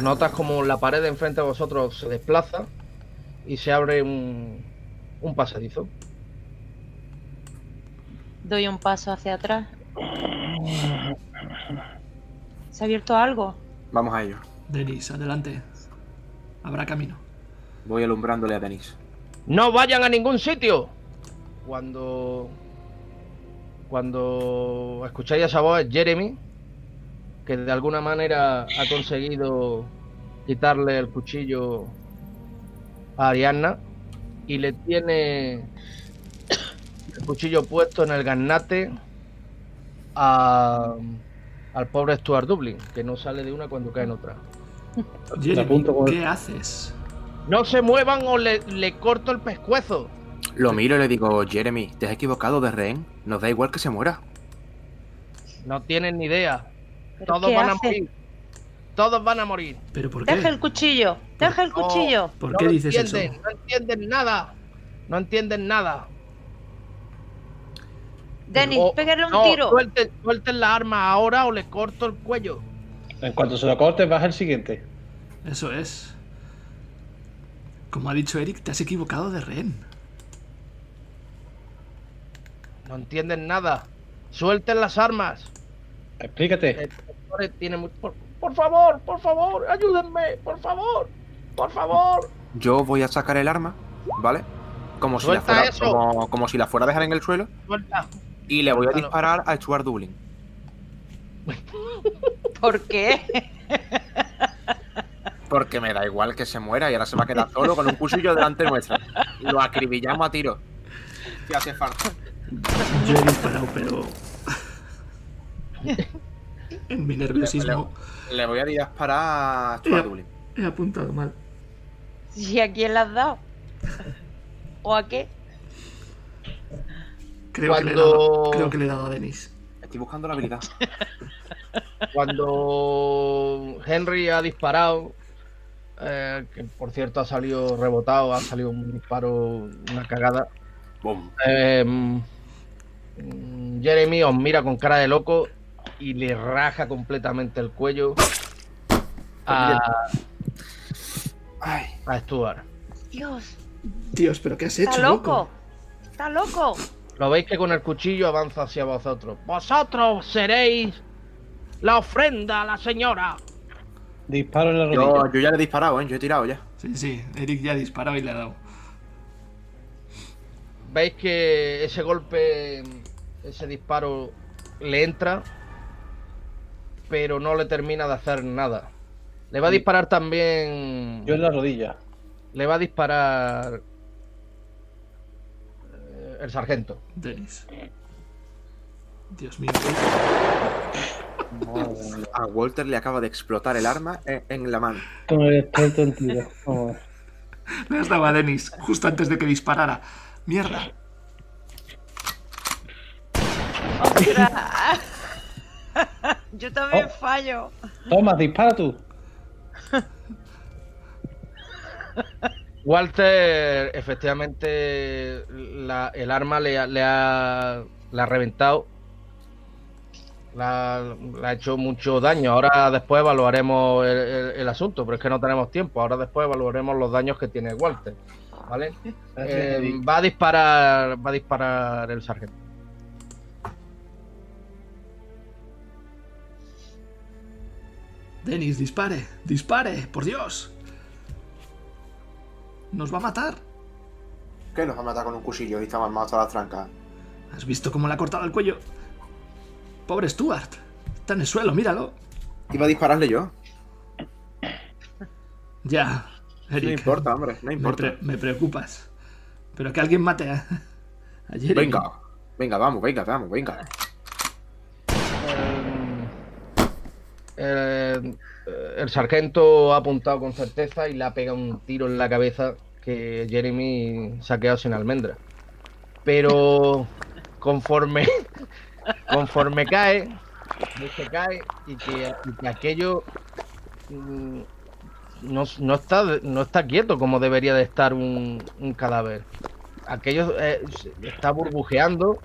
notas como la pared de enfrente de vosotros se desplaza y se abre un, un pasadizo. Doy un paso hacia atrás. ¿Se ha abierto algo? Vamos a ello. Denis, adelante. Habrá camino. Voy alumbrándole a Denis. ¡No vayan a ningún sitio! Cuando. Cuando escucháis esa voz es Jeremy, que de alguna manera ha conseguido quitarle el cuchillo a Ariadna y le tiene el cuchillo puesto en el garnate a- al pobre Stuart Dublin, que no sale de una cuando cae en otra. Jeremy, ¿qué haces? ¡No se muevan o le, le corto el pescuezo! Lo miro y le digo, Jeremy, te has equivocado de rehén. Nos da igual que se muera. No tienen ni idea. ¿Pero Todos van a morir. Todos van a morir. ¿Pero por qué? Deja el cuchillo, deja el No. cuchillo. ¿Por no qué lo dices entienden, eso? No entienden nada. No entienden nada. Denis, O- pégale un no, tiro. Suelten, suelten la arma ahora o le corto el cuello. en cuanto se lo cortes, vas al siguiente. Eso es. Como ha dicho Eric, te has equivocado de rehén. No entienden nada. Suelten las armas. Explícate. El doctor tiene mu- por, por favor, por favor, ayúdenme, por favor, por favor. Yo voy a sacar el arma, ¿vale? Como si, la fuera, eso. como, como si la fuera a dejar en el suelo. Suelta. Y le voy a disparar a Stuart Dublin. <laughs> ¿Por qué? <laughs> Porque me da igual que se muera y ahora se va a quedar solo con un cuchillo delante nuestra. Lo acribillamos a tiro. Si hace falta. Yo he disparado, pero. en mi nerviosismo Le voy a disparar a Dublin. he apuntado mal. ¿Y a quién le has dado? ¿O a qué? Creo, que, le he Cuando- dado, creo que le he dado a Denis. Estoy buscando la habilidad. Cuando Henry ha disparado, eh, que por cierto ha salido rebotado, ha salido un disparo, una cagada. Boom. Eh, Jeremy os mira con cara de loco y le raja completamente el cuello a, Ay. a Stuart. Dios, Dios, ¿pero qué has hecho, está loco. Está loco. Lo veis que con el cuchillo avanza hacia vosotros. Vosotros seréis la ofrenda a la señora. Disparo en la rodilla. Yo, yo ya le he disparado, ¿eh? Yo he tirado ya. Sí, sí, Eric ya ha disparado y le ha dado. Veis que ese golpe ese disparo le entra, pero no le termina de hacer nada. Le va a disparar también. Yo en la rodilla. Le va a disparar. eh, El sargento. Denis. Dios mío. A Walter le acaba de explotar el arma en, en la mano. Con el experto en tiro. Vamos a ver. No estaba Denis, justo antes de que disparara. Mierda. ¡Ostras! <laughs> Yo también Oh. fallo. Toma, dispara tú. Walter, efectivamente, la- el arma le, le ha, le ha reventado. Le ha, le ha hecho mucho daño. Ahora después evaluaremos el, el- el asunto, pero es que no tenemos tiempo. Ahora después evaluaremos los daños que tiene Walter. ¿Vale? <laughs> Eh, va a disparar. Va a disparar el sargento. Denis, dispare, dispare, por Dios. Nos va a matar. ¿Qué nos va a matar con un cuchillo y estamos armados todas las trancas? ¿Has visto cómo le ha cortado el cuello? Pobre Stuart. Está en el suelo, míralo. Iba a dispararle yo. Ya, No importa, hombre, no me, importa. pre- me preocupas. Pero que alguien mate a, a Jeremy. Venga, venga, vamos, venga, vamos, venga. Eh, eh, el sargento ha apuntado con certeza y le ha pegado un tiro en la cabeza que Jeremy se ha quedado sin almendra. Pero conforme conforme cae, que cae y que, y que aquello mm, no, no está no está quieto como debería de estar un, un cadáver. Aquello eh, está burbujeando,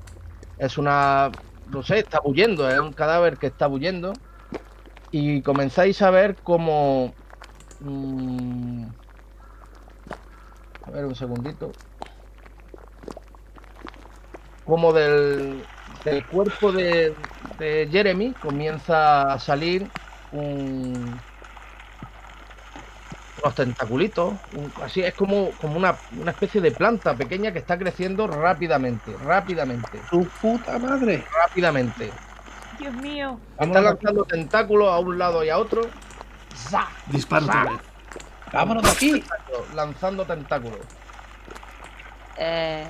es una no sé, está bullendo, es un cadáver que está bullendo y comenzáis a ver como mm, a ver un segundito como del, del cuerpo de, de Jeremy comienza a salir un unos tentaculitos un- así es como, como una, una especie de planta pequeña que está creciendo rápidamente rápidamente ¡Tu puta madre! rápidamente Dios mío. Está lanzando tentáculos a un lado y a otro ¡Za! Vez. ¡Vámonos de aquí! lanzando tentáculos Eh,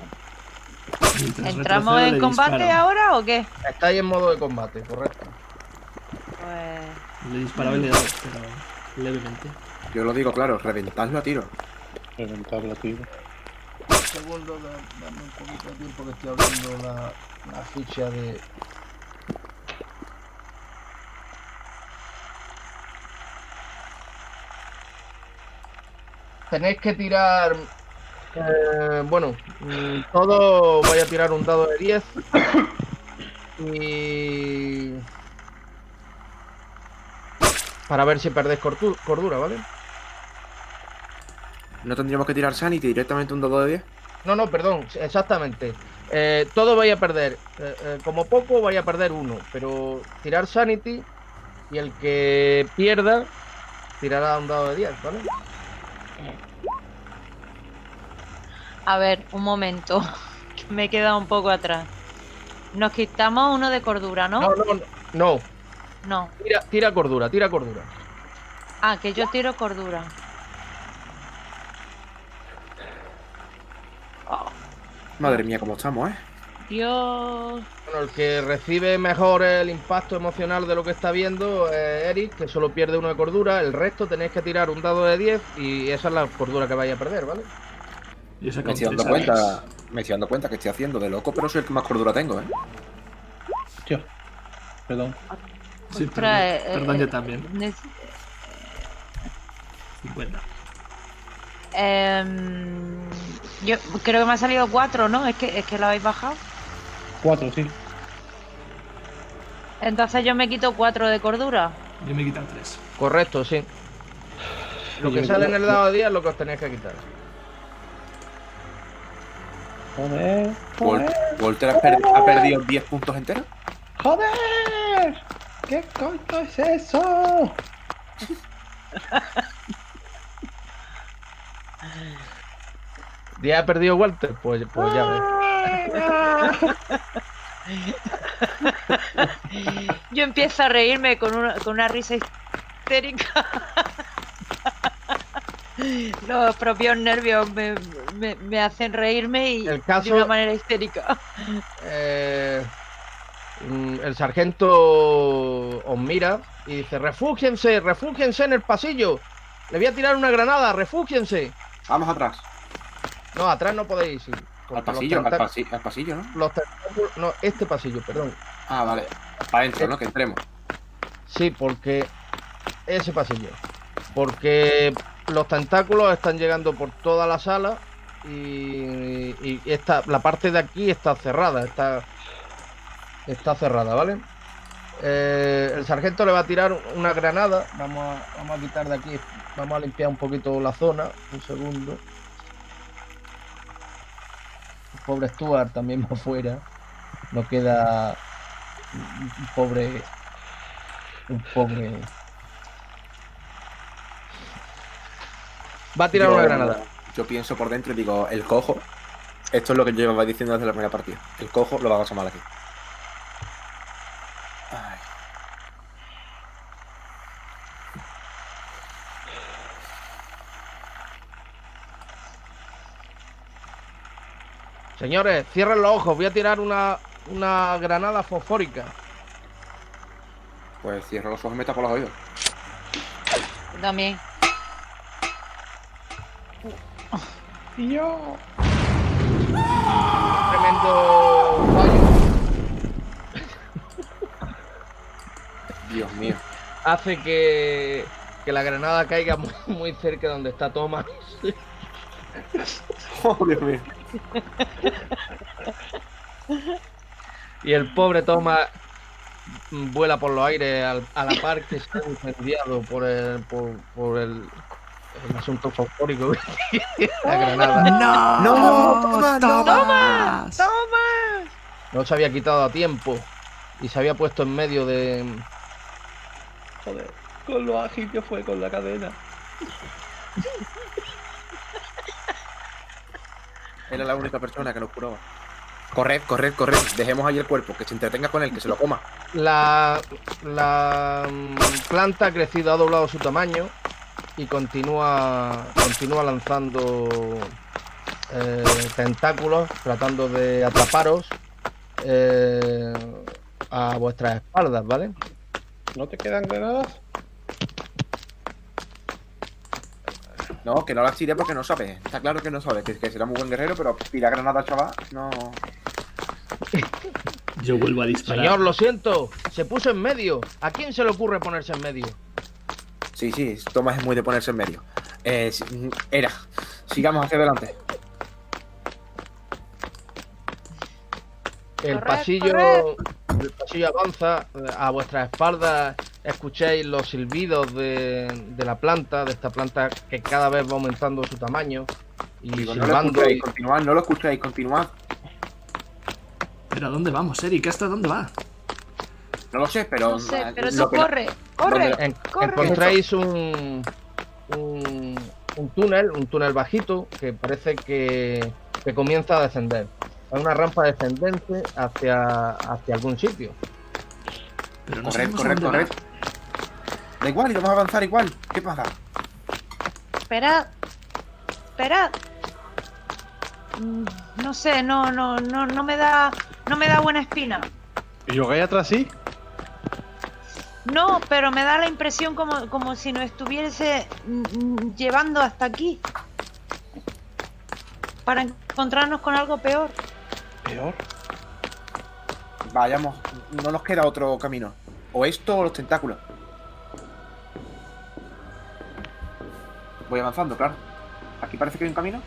¿Entramos en combate disparo. ahora o qué? estáis en modo de combate correcto Pues. Le disparaba y le daba, pero levemente. Yo lo digo claro, reventadlo a tiro. Reventarlo, tío. Un segundo, da- dame un poquito de tiempo que estoy abriendo la, la ficha de. Tenéis que tirar. Eh, bueno, mm, todo voy a tirar un dado de 10. Y. Para ver si perdéis cortu- cordura, ¿vale? ¿No tendríamos que tirar Sanity directamente un dado de 10? No, no, perdón, exactamente. Eh, todo vaya a perder. eh, como poco vaya a perder uno. Pero tirar Sanity y el que pierda tirará un dado de 10, ¿vale? A ver, un momento. <laughs> que me he quedado un poco atrás. Nos quitamos uno de cordura, ¿no? No, no, no. no. No. Tira, tira cordura, tira cordura. Ah, que yo tiro cordura. Oh, Madre mía, cómo estamos, ¿eh? Dios. Bueno, el que recibe mejor el impacto emocional de lo que está viendo es Eric, que solo pierde uno de cordura. El resto tenéis que tirar un dado de 10 y esa es la cordura que vaya a perder, ¿vale? Yo Me estoy dando cuenta, me estoy dando cuenta que estoy haciendo de loco, pero soy el que más cordura tengo, ¿eh? Tío. Perdón. Sí, perdón, eh, perdón eh, yo también. nec- 50. Em, yo creo que me ha salido cuatro, ¿no? Es que, es que lo habéis bajado. Cuatro, sí. Entonces yo me quito cuatro de cordura. Yo me he quitado tres. Correcto, sí. Lo que sale en el dado de 10 es lo que os tenéis que quitar. Joder. Joder. Walter ha, per- ha perdido 10 puntos enteros. ¡Joder! ¿Qué coño es eso? <laughs> ¿Ya ha perdido Walter? Pues, pues ya ves. <laughs> Yo empiezo a reírme con una, con una risa histérica. <laughs> Los propios nervios me, me- me hacen reírme y El caso- de una manera histérica. Eh, mm, el sargento os mira y dice, refúgiense, refúgiense en el pasillo. Le voy a tirar una granada, refúgiense. Vamos atrás. No, atrás no podéis ir. Al pasillo, al, tenta- pasi- al pasillo, ¿no? los tentáculos- no, este pasillo, perdón. Ah, vale. Para adentro, ¿no? Que entremos. Sí, porque ese pasillo. Porque los tentáculos están llegando por toda la sala y, y esta, la parte de aquí está cerrada, está, está cerrada, ¿vale? Eh, el sargento le va a tirar una granada. Vamos a, vamos a quitar de aquí, vamos a limpiar un poquito la zona. Un segundo. El pobre Stuart también va afuera. No queda un pobre un pobre. Va a tirar Yo- una granada. Yo pienso por dentro y digo, el cojo. Esto es lo que yo llevaba diciendo desde la primera partida. El cojo lo va a pasar mal aquí. Ay. Señores, cierren los ojos. Voy a tirar una, una granada fosfórica. Pues cierro los ojos y me tapo los oídos. También. Tremendo fallo. <laughs> Dios mío. Hace que, que la granada caiga muy, muy cerca de donde está Thomas. <laughs> Oh, Dios mío. Y el pobre Thomas vuela por los aires al- a la par que se ha incendiado por el, por, por el, el asunto fosfórico. <laughs> la granada. ¡No! ¡No! ¡Tomás! No se había quitado a tiempo y se había puesto en medio de. Joder, con lo ágil que fue con la cadena. Era la única persona que nos curaba. Corred, corred, corred. Dejemos ahí el cuerpo, que se entretenga con él, que se lo coma. La, la mm, planta ha crecido, ha doblado su tamaño y continúa, continúa lanzando eh, tentáculos, tratando de atraparos eh, a vuestras espaldas, ¿vale? ¿No te quedan granadas? No, que no las tire porque no sabe. Está claro que no sabe, que, que será muy buen guerrero, pero tira granada, chaval, no. Yo vuelvo a disparar. Señor, lo siento, se puso en medio. ¿A quién se le ocurre ponerse en medio? Sí, sí, Tomás es muy de ponerse en medio. Eh, era. Sigamos hacia adelante. El Corred, pasillo, corred. el pasillo avanza eh, a vuestras espaldas. Escucháis los silbidos de, de la planta, de esta planta que cada vez va aumentando su tamaño y Digo, no lo silbando. escucháis, y- continuad, no lo escucháis, continuad. ¿Pero a dónde vamos, Eric? ¿Hasta dónde va? No lo sé, pero. No sé, pero no- corre, corre. en- corre. encontráis un, un, un túnel, un túnel bajito que parece que, que comienza a descender. Hay una rampa descendente hacia, hacia algún sitio. Pero no Corred, corred, corred. Da igual, y vamos a avanzar igual. ¿Qué pasa? Esperad. Esperad. Mm, No sé, no, no, no, no me da, no me da buena espina. ¿Y yo que hay atrás sí? No, pero me da la impresión como, como si nos estuviese llevando hasta aquí. Para encontrarnos con algo peor. Peor. Vayamos, no nos queda otro camino. O esto o los tentáculos. Voy avanzando, claro. Aquí parece que hay un camino.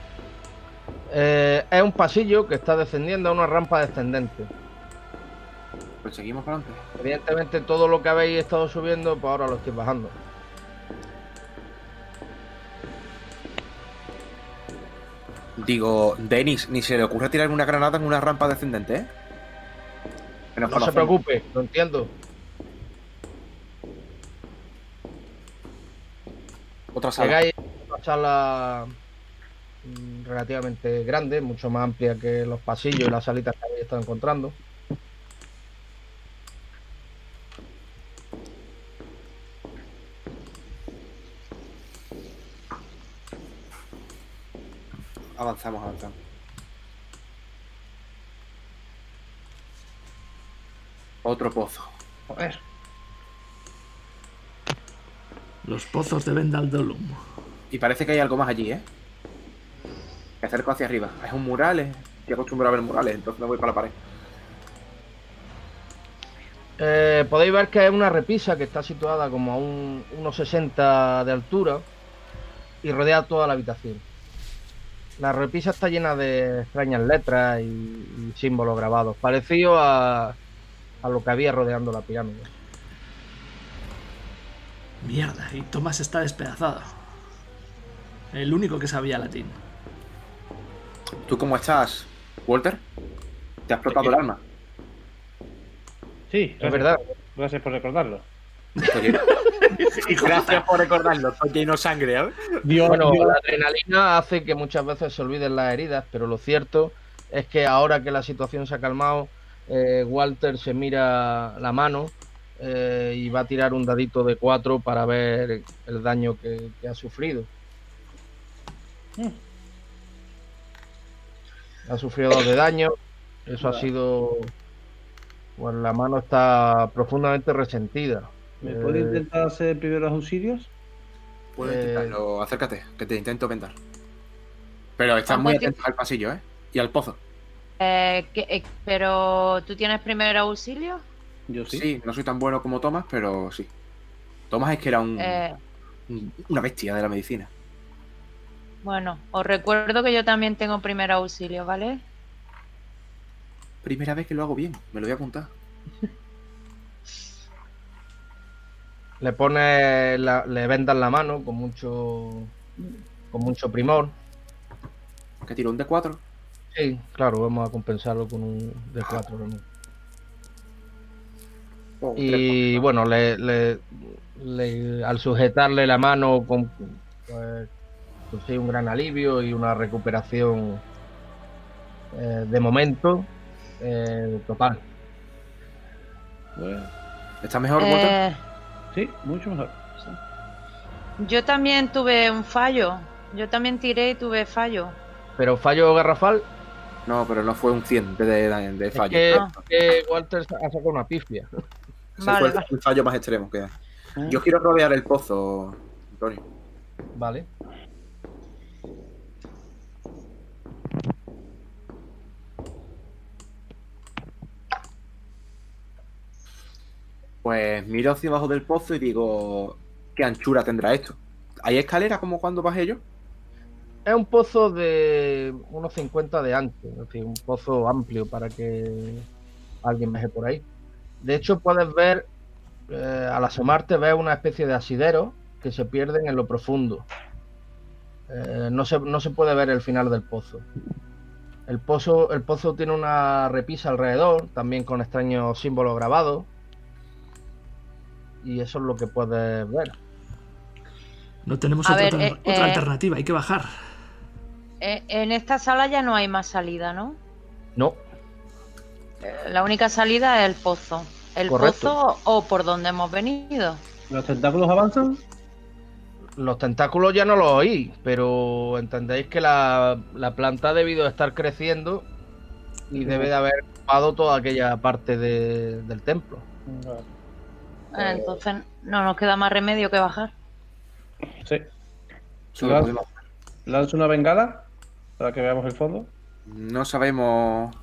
Eh, es un pasillo que está descendiendo a una rampa descendente. Pues seguimos para adelante. Evidentemente todo lo que habéis estado subiendo, pues ahora lo estoy bajando. Digo, Denis, ni se le ocurre tirar una granada en una rampa descendente, ¿eh? Que No se preocupe, lo entiendo. Otra sala. Llegáis a una sala mm, relativamente grande, mucho más amplia que los pasillos y las salitas que habéis estado encontrando. Estamos avanzando. Otro pozo. Joder. Los pozos de Vendaldolum. Y parece que hay algo más allí, ¿eh? Me acerco hacia arriba. Es un mural, ¿eh? Estoy acostumbrado a ver murales, entonces me voy para la pared. Eh, podéis ver que es una repisa que está situada como a un, unos 60 de altura y rodea toda la habitación. La repisa está llena de extrañas letras y, y símbolos grabados, parecido a, a lo que había rodeando la pirámide. Mierda, y Tomás está despedazado. El único que sabía latín. ¿Tú cómo estás, Walter? ¿Te ha explotado el alma? Sí, Es gracias, verdad. gracias por recordarlo. <laughs> Lleno- Gracias por recordarlo, estoy lleno de sangre, ¿eh? Dios, Bueno, Dios- la adrenalina hace que muchas veces se olviden las heridas, pero lo cierto es que ahora que la situación se ha calmado, eh, Walter se mira la mano eh, y va a tirar un dadito de 4 para ver el daño que, que ha sufrido. Mm. Ha sufrido dos de daño. Eso ha sido. Pues la mano está profundamente resentida. ¿Me Eh, puede intentar hacer primeros auxilios? Puedo Eh, intentarlo, acércate, que te intento vendar. Pero estás ¿Cuánto muy atento al pasillo, ¿eh? Y al pozo. Eh, ¿qué- eh, pero, ¿tú tienes primer auxilio? Yo sí. Sí. no soy tan bueno como Thomas, pero sí. Thomas es que era un, Eh, un- una bestia de la medicina. bueno, os recuerdo que yo también tengo primer auxilio, ¿vale? Primera vez que lo hago bien, me lo voy a apuntar. <laughs> Le pone, la- le vendan la mano con mucho, con mucho primor. Que tiro un D4. Sí, claro, vamos a compensarlo con un D4. ¿no? Oh, Y bueno, le, le- le- al sujetarle la mano con, pues, consigue un gran alivio y una recuperación eh, de momento eh, total. Bueno, ¿Estás mejor? Eh, sí, mucho mejor. yo también tuve un fallo. Yo también tiré y tuve fallo. Pero fallo garrafal, No, pero no fue un 100 de, de- de es fallo. que, Ah. que Walter ha sacado una pifia. Vale, fue el- fallo más extremo que hay. Mm. Yo quiero rodear el pozo, Antonio. Vale. Pues miro hacia abajo del pozo y digo, ¿qué anchura tendrá esto? ¿Hay escalera como cuando bajé yo? Es un pozo de unos 50 de ancho, es decir, un pozo amplio para que alguien baje por ahí. De hecho, puedes ver, eh, al asomarte, ves una especie de asidero que se pierden en lo profundo. Eh, no, se, no se puede ver el final del pozo. El pozo, el pozo tiene una repisa alrededor, también con extraños símbolos grabados. Y eso es lo que puedes ver. No tenemos otra, ver, alter- eh, otra eh. alternativa, hay que bajar. Eh, en esta sala ya no hay más salida, ¿no? No, La única salida es el pozo. ¿El Correcto. pozo o por donde hemos venido? ¿Los tentáculos avanzan? Los tentáculos ya no los oí, pero entendéis que la, la planta ha debido estar creciendo y debe de haber ocupado toda aquella parte de- del templo. Vale. Eh, Entonces no nos queda más remedio que bajar. Sí. ¿Lanzo una bengala para que veamos el fondo? No sabemos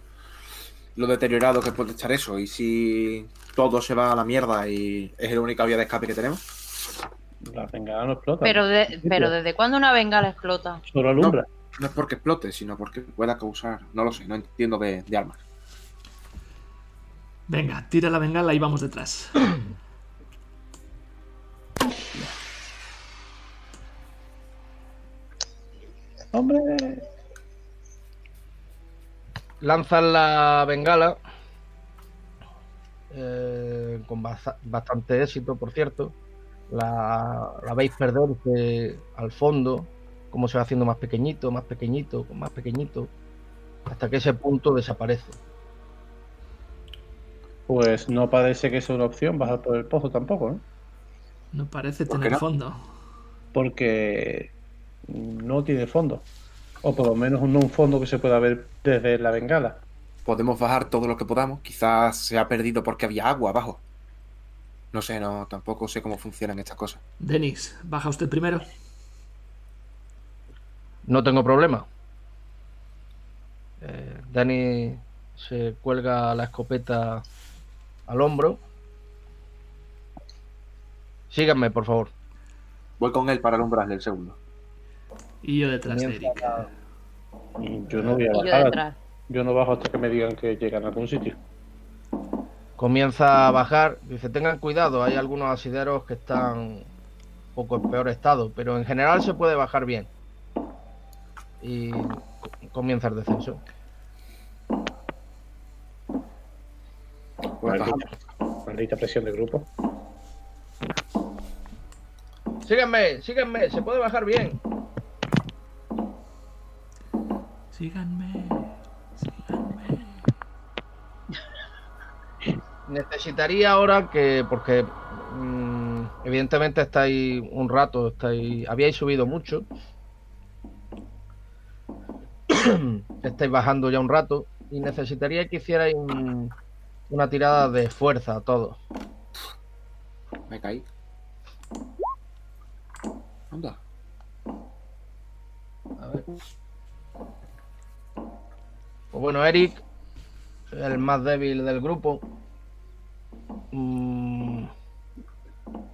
lo deteriorado que puede estar eso y si todo se va a la mierda y es la única vía de escape que tenemos. La bengala no explota. Pero, de- pero ¿desde cuándo una bengala explota? Solo alumbra. No es porque explote, sino porque pueda causar. No lo sé, no entiendo de, de armas. Venga, tira la bengala y vamos detrás. <clears throat> ¡Hombre! Lanzan la bengala eh, con basa- bastante éxito, por cierto. La, la veis perderse al fondo, como se va haciendo más pequeñito, más pequeñito, más pequeñito, hasta que ese punto desaparece. Pues no parece que sea una opción bajar por el pozo tampoco, ¿eh? No parece ¿Por qué tener no? fondo. Porque no tiene fondo. O por lo menos un, un fondo que se pueda ver desde la bengala. Podemos bajar todo lo que podamos. Quizás se ha perdido porque había agua abajo. No sé, no, tampoco sé cómo funcionan estas cosas. Denis, baja usted primero. No tengo problema. Eh, Dani se cuelga la escopeta al hombro. Síganme, por favor. Voy con él para alumbrarle el segundo. Y yo detrás de Eric. Yo no voy a yo bajar. Yo no bajo hasta que me digan que llegan a algún sitio. Comienza a bajar. Dice, tengan cuidado, hay algunos asideros que están un poco en peor estado, pero en general se puede bajar bien. Y co- comienza el descenso. Maldita presión de grupo. Síganme, síganme, se puede bajar bien. Síganme. Síganme. Necesitaría ahora que, porque mm, evidentemente estáis un rato, estáis, habíais subido mucho, <coughs> estáis bajando ya un rato y necesitaría que hicierais un- una tirada de fuerza a todos. Me caí. Anda. A ver. Pues bueno, Eric, el más débil del grupo. mm,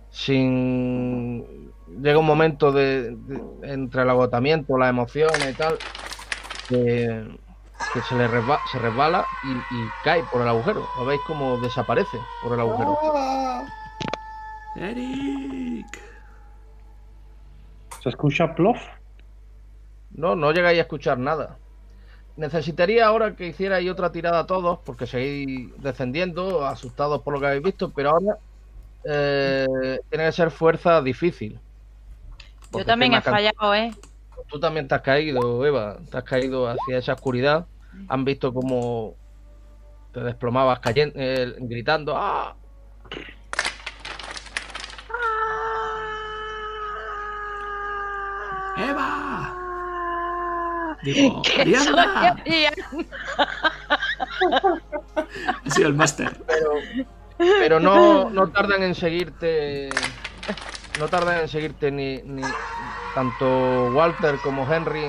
sin. Llega un momento de, de- entre el agotamiento, las emociones y tal, que, que se le resba- se resbala y, y cae por el agujero. Lo veis como desaparece por el agujero. Eric. ¿Se escucha plof? No, no llegáis a escuchar nada. Necesitaría ahora que hicierais otra tirada a todos, porque seguís descendiendo, asustados por lo que habéis visto, pero ahora eh, tiene que ser fuerza difícil. Yo también he fallado, ¿eh? Tú también te has caído, Eva. Te has caído hacia esa oscuridad. Han visto cómo te desplomabas cayendo, eh, gritando. ¡Ah! Digo, Ariadna. Ariadna. Ha sido el máster. pero, pero no, no tardan en seguirte. No tardan en seguirte ni, ni tanto Walter como Henry.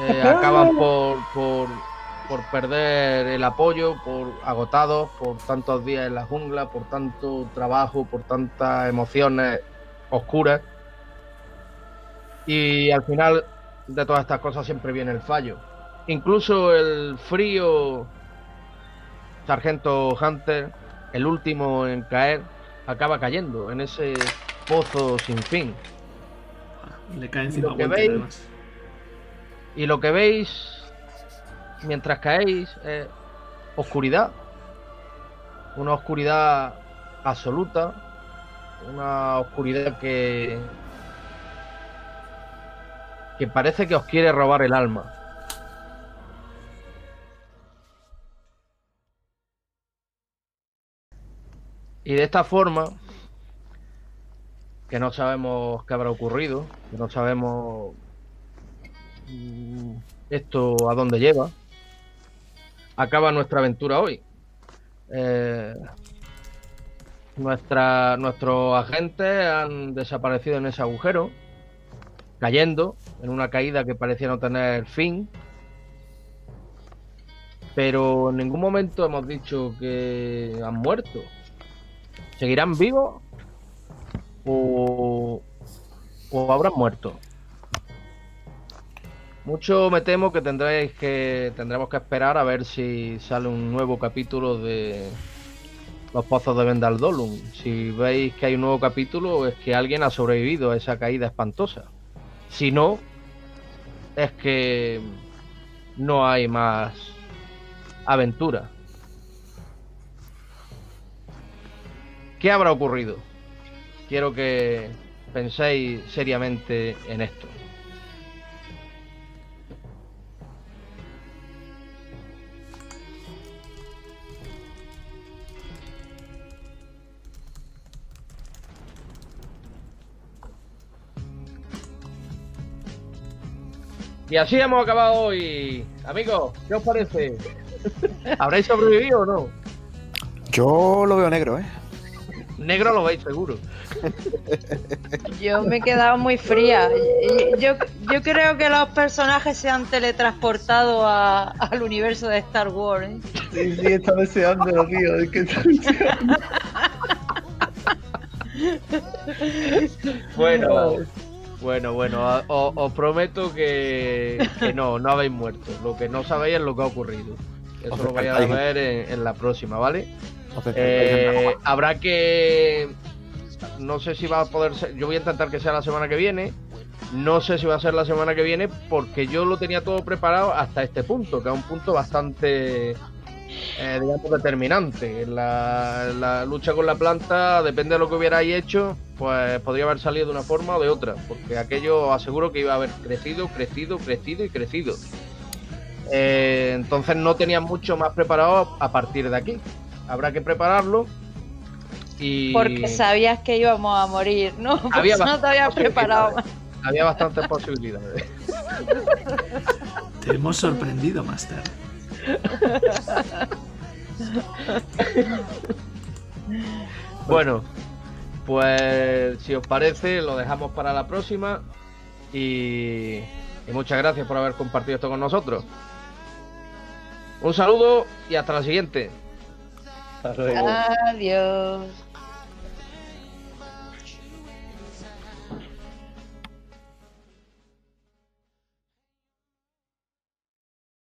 eh, acaban por, por, por perder el apoyo, por agotados, por tantos días en la jungla, por tanto trabajo, por tantas emociones oscuras. Y al final de todas estas cosas siempre viene el fallo. Incluso el frío Sargento Hunter, el último en caer, acaba cayendo en ese pozo sin fin. Le cae encima Lo que veis- además. Y lo que veis mientras caéis es oscuridad. Una oscuridad absoluta. Una oscuridad que. Que parece que os quiere robar el alma. Y de esta forma, que no sabemos qué habrá ocurrido, que no sabemos mm, esto a dónde lleva, acaba nuestra aventura hoy. Eh, nuestra, nuestros agentes han desaparecido en ese agujero, cayendo en una caída que parecía no tener fin. Pero en ningún momento hemos dicho que han muerto. ¿Seguirán vivos? ¿O, o habrán muerto? Mucho me temo que tendréis que tendremos que esperar a ver si sale un nuevo capítulo de los pozos de Vendaldolum. Si veis que hay un nuevo capítulo es que alguien ha sobrevivido a esa caída espantosa. Si no, es que no hay más aventura. ¿Qué habrá ocurrido? Quiero que penséis seriamente en esto. Y así hemos acabado hoy. Amigos, ¿qué os parece? ¿Habréis sobrevivido o no? Yo lo veo negro, ¿eh? Negro lo veis seguro. Yo me he quedado muy fría. Yo, yo creo que los personajes se han teletransportado a- al universo de Star Wars. ¿eh? Sí, sí, está deseando, tío. Es que está deseando. Bueno, bueno, bueno, os prometo que, que no, no habéis muerto. Lo que no sabéis es lo que ha ocurrido. Eso lo vais a ver en, en la próxima, ¿vale? Eh, habrá que. No sé si va a poder ser. Yo voy a intentar que sea la semana que viene. No sé si va a ser la semana que viene porque yo lo tenía todo preparado hasta este punto, que es un punto bastante, eh, digamos, determinante. La, lucha con la planta, depende de lo que hubierais hecho, pues podría haber salido de una forma o de otra, porque aquello os aseguro que iba a haber crecido, crecido, crecido y crecido. Eh, entonces no tenía mucho más preparado a partir de aquí. Habrá que prepararlo. Y Porque sabías que íbamos a morir, ¿no? <laughs> Por Había no te habías <laughs> bastantes preparado. había bastantes posibilidades. Te hemos sorprendido, Master. <laughs> Bueno, pues si os parece, lo dejamos para la próxima. Y, y muchas gracias por haber compartido esto con nosotros. Un saludo y hasta la siguiente. Hasta luego. Adiós.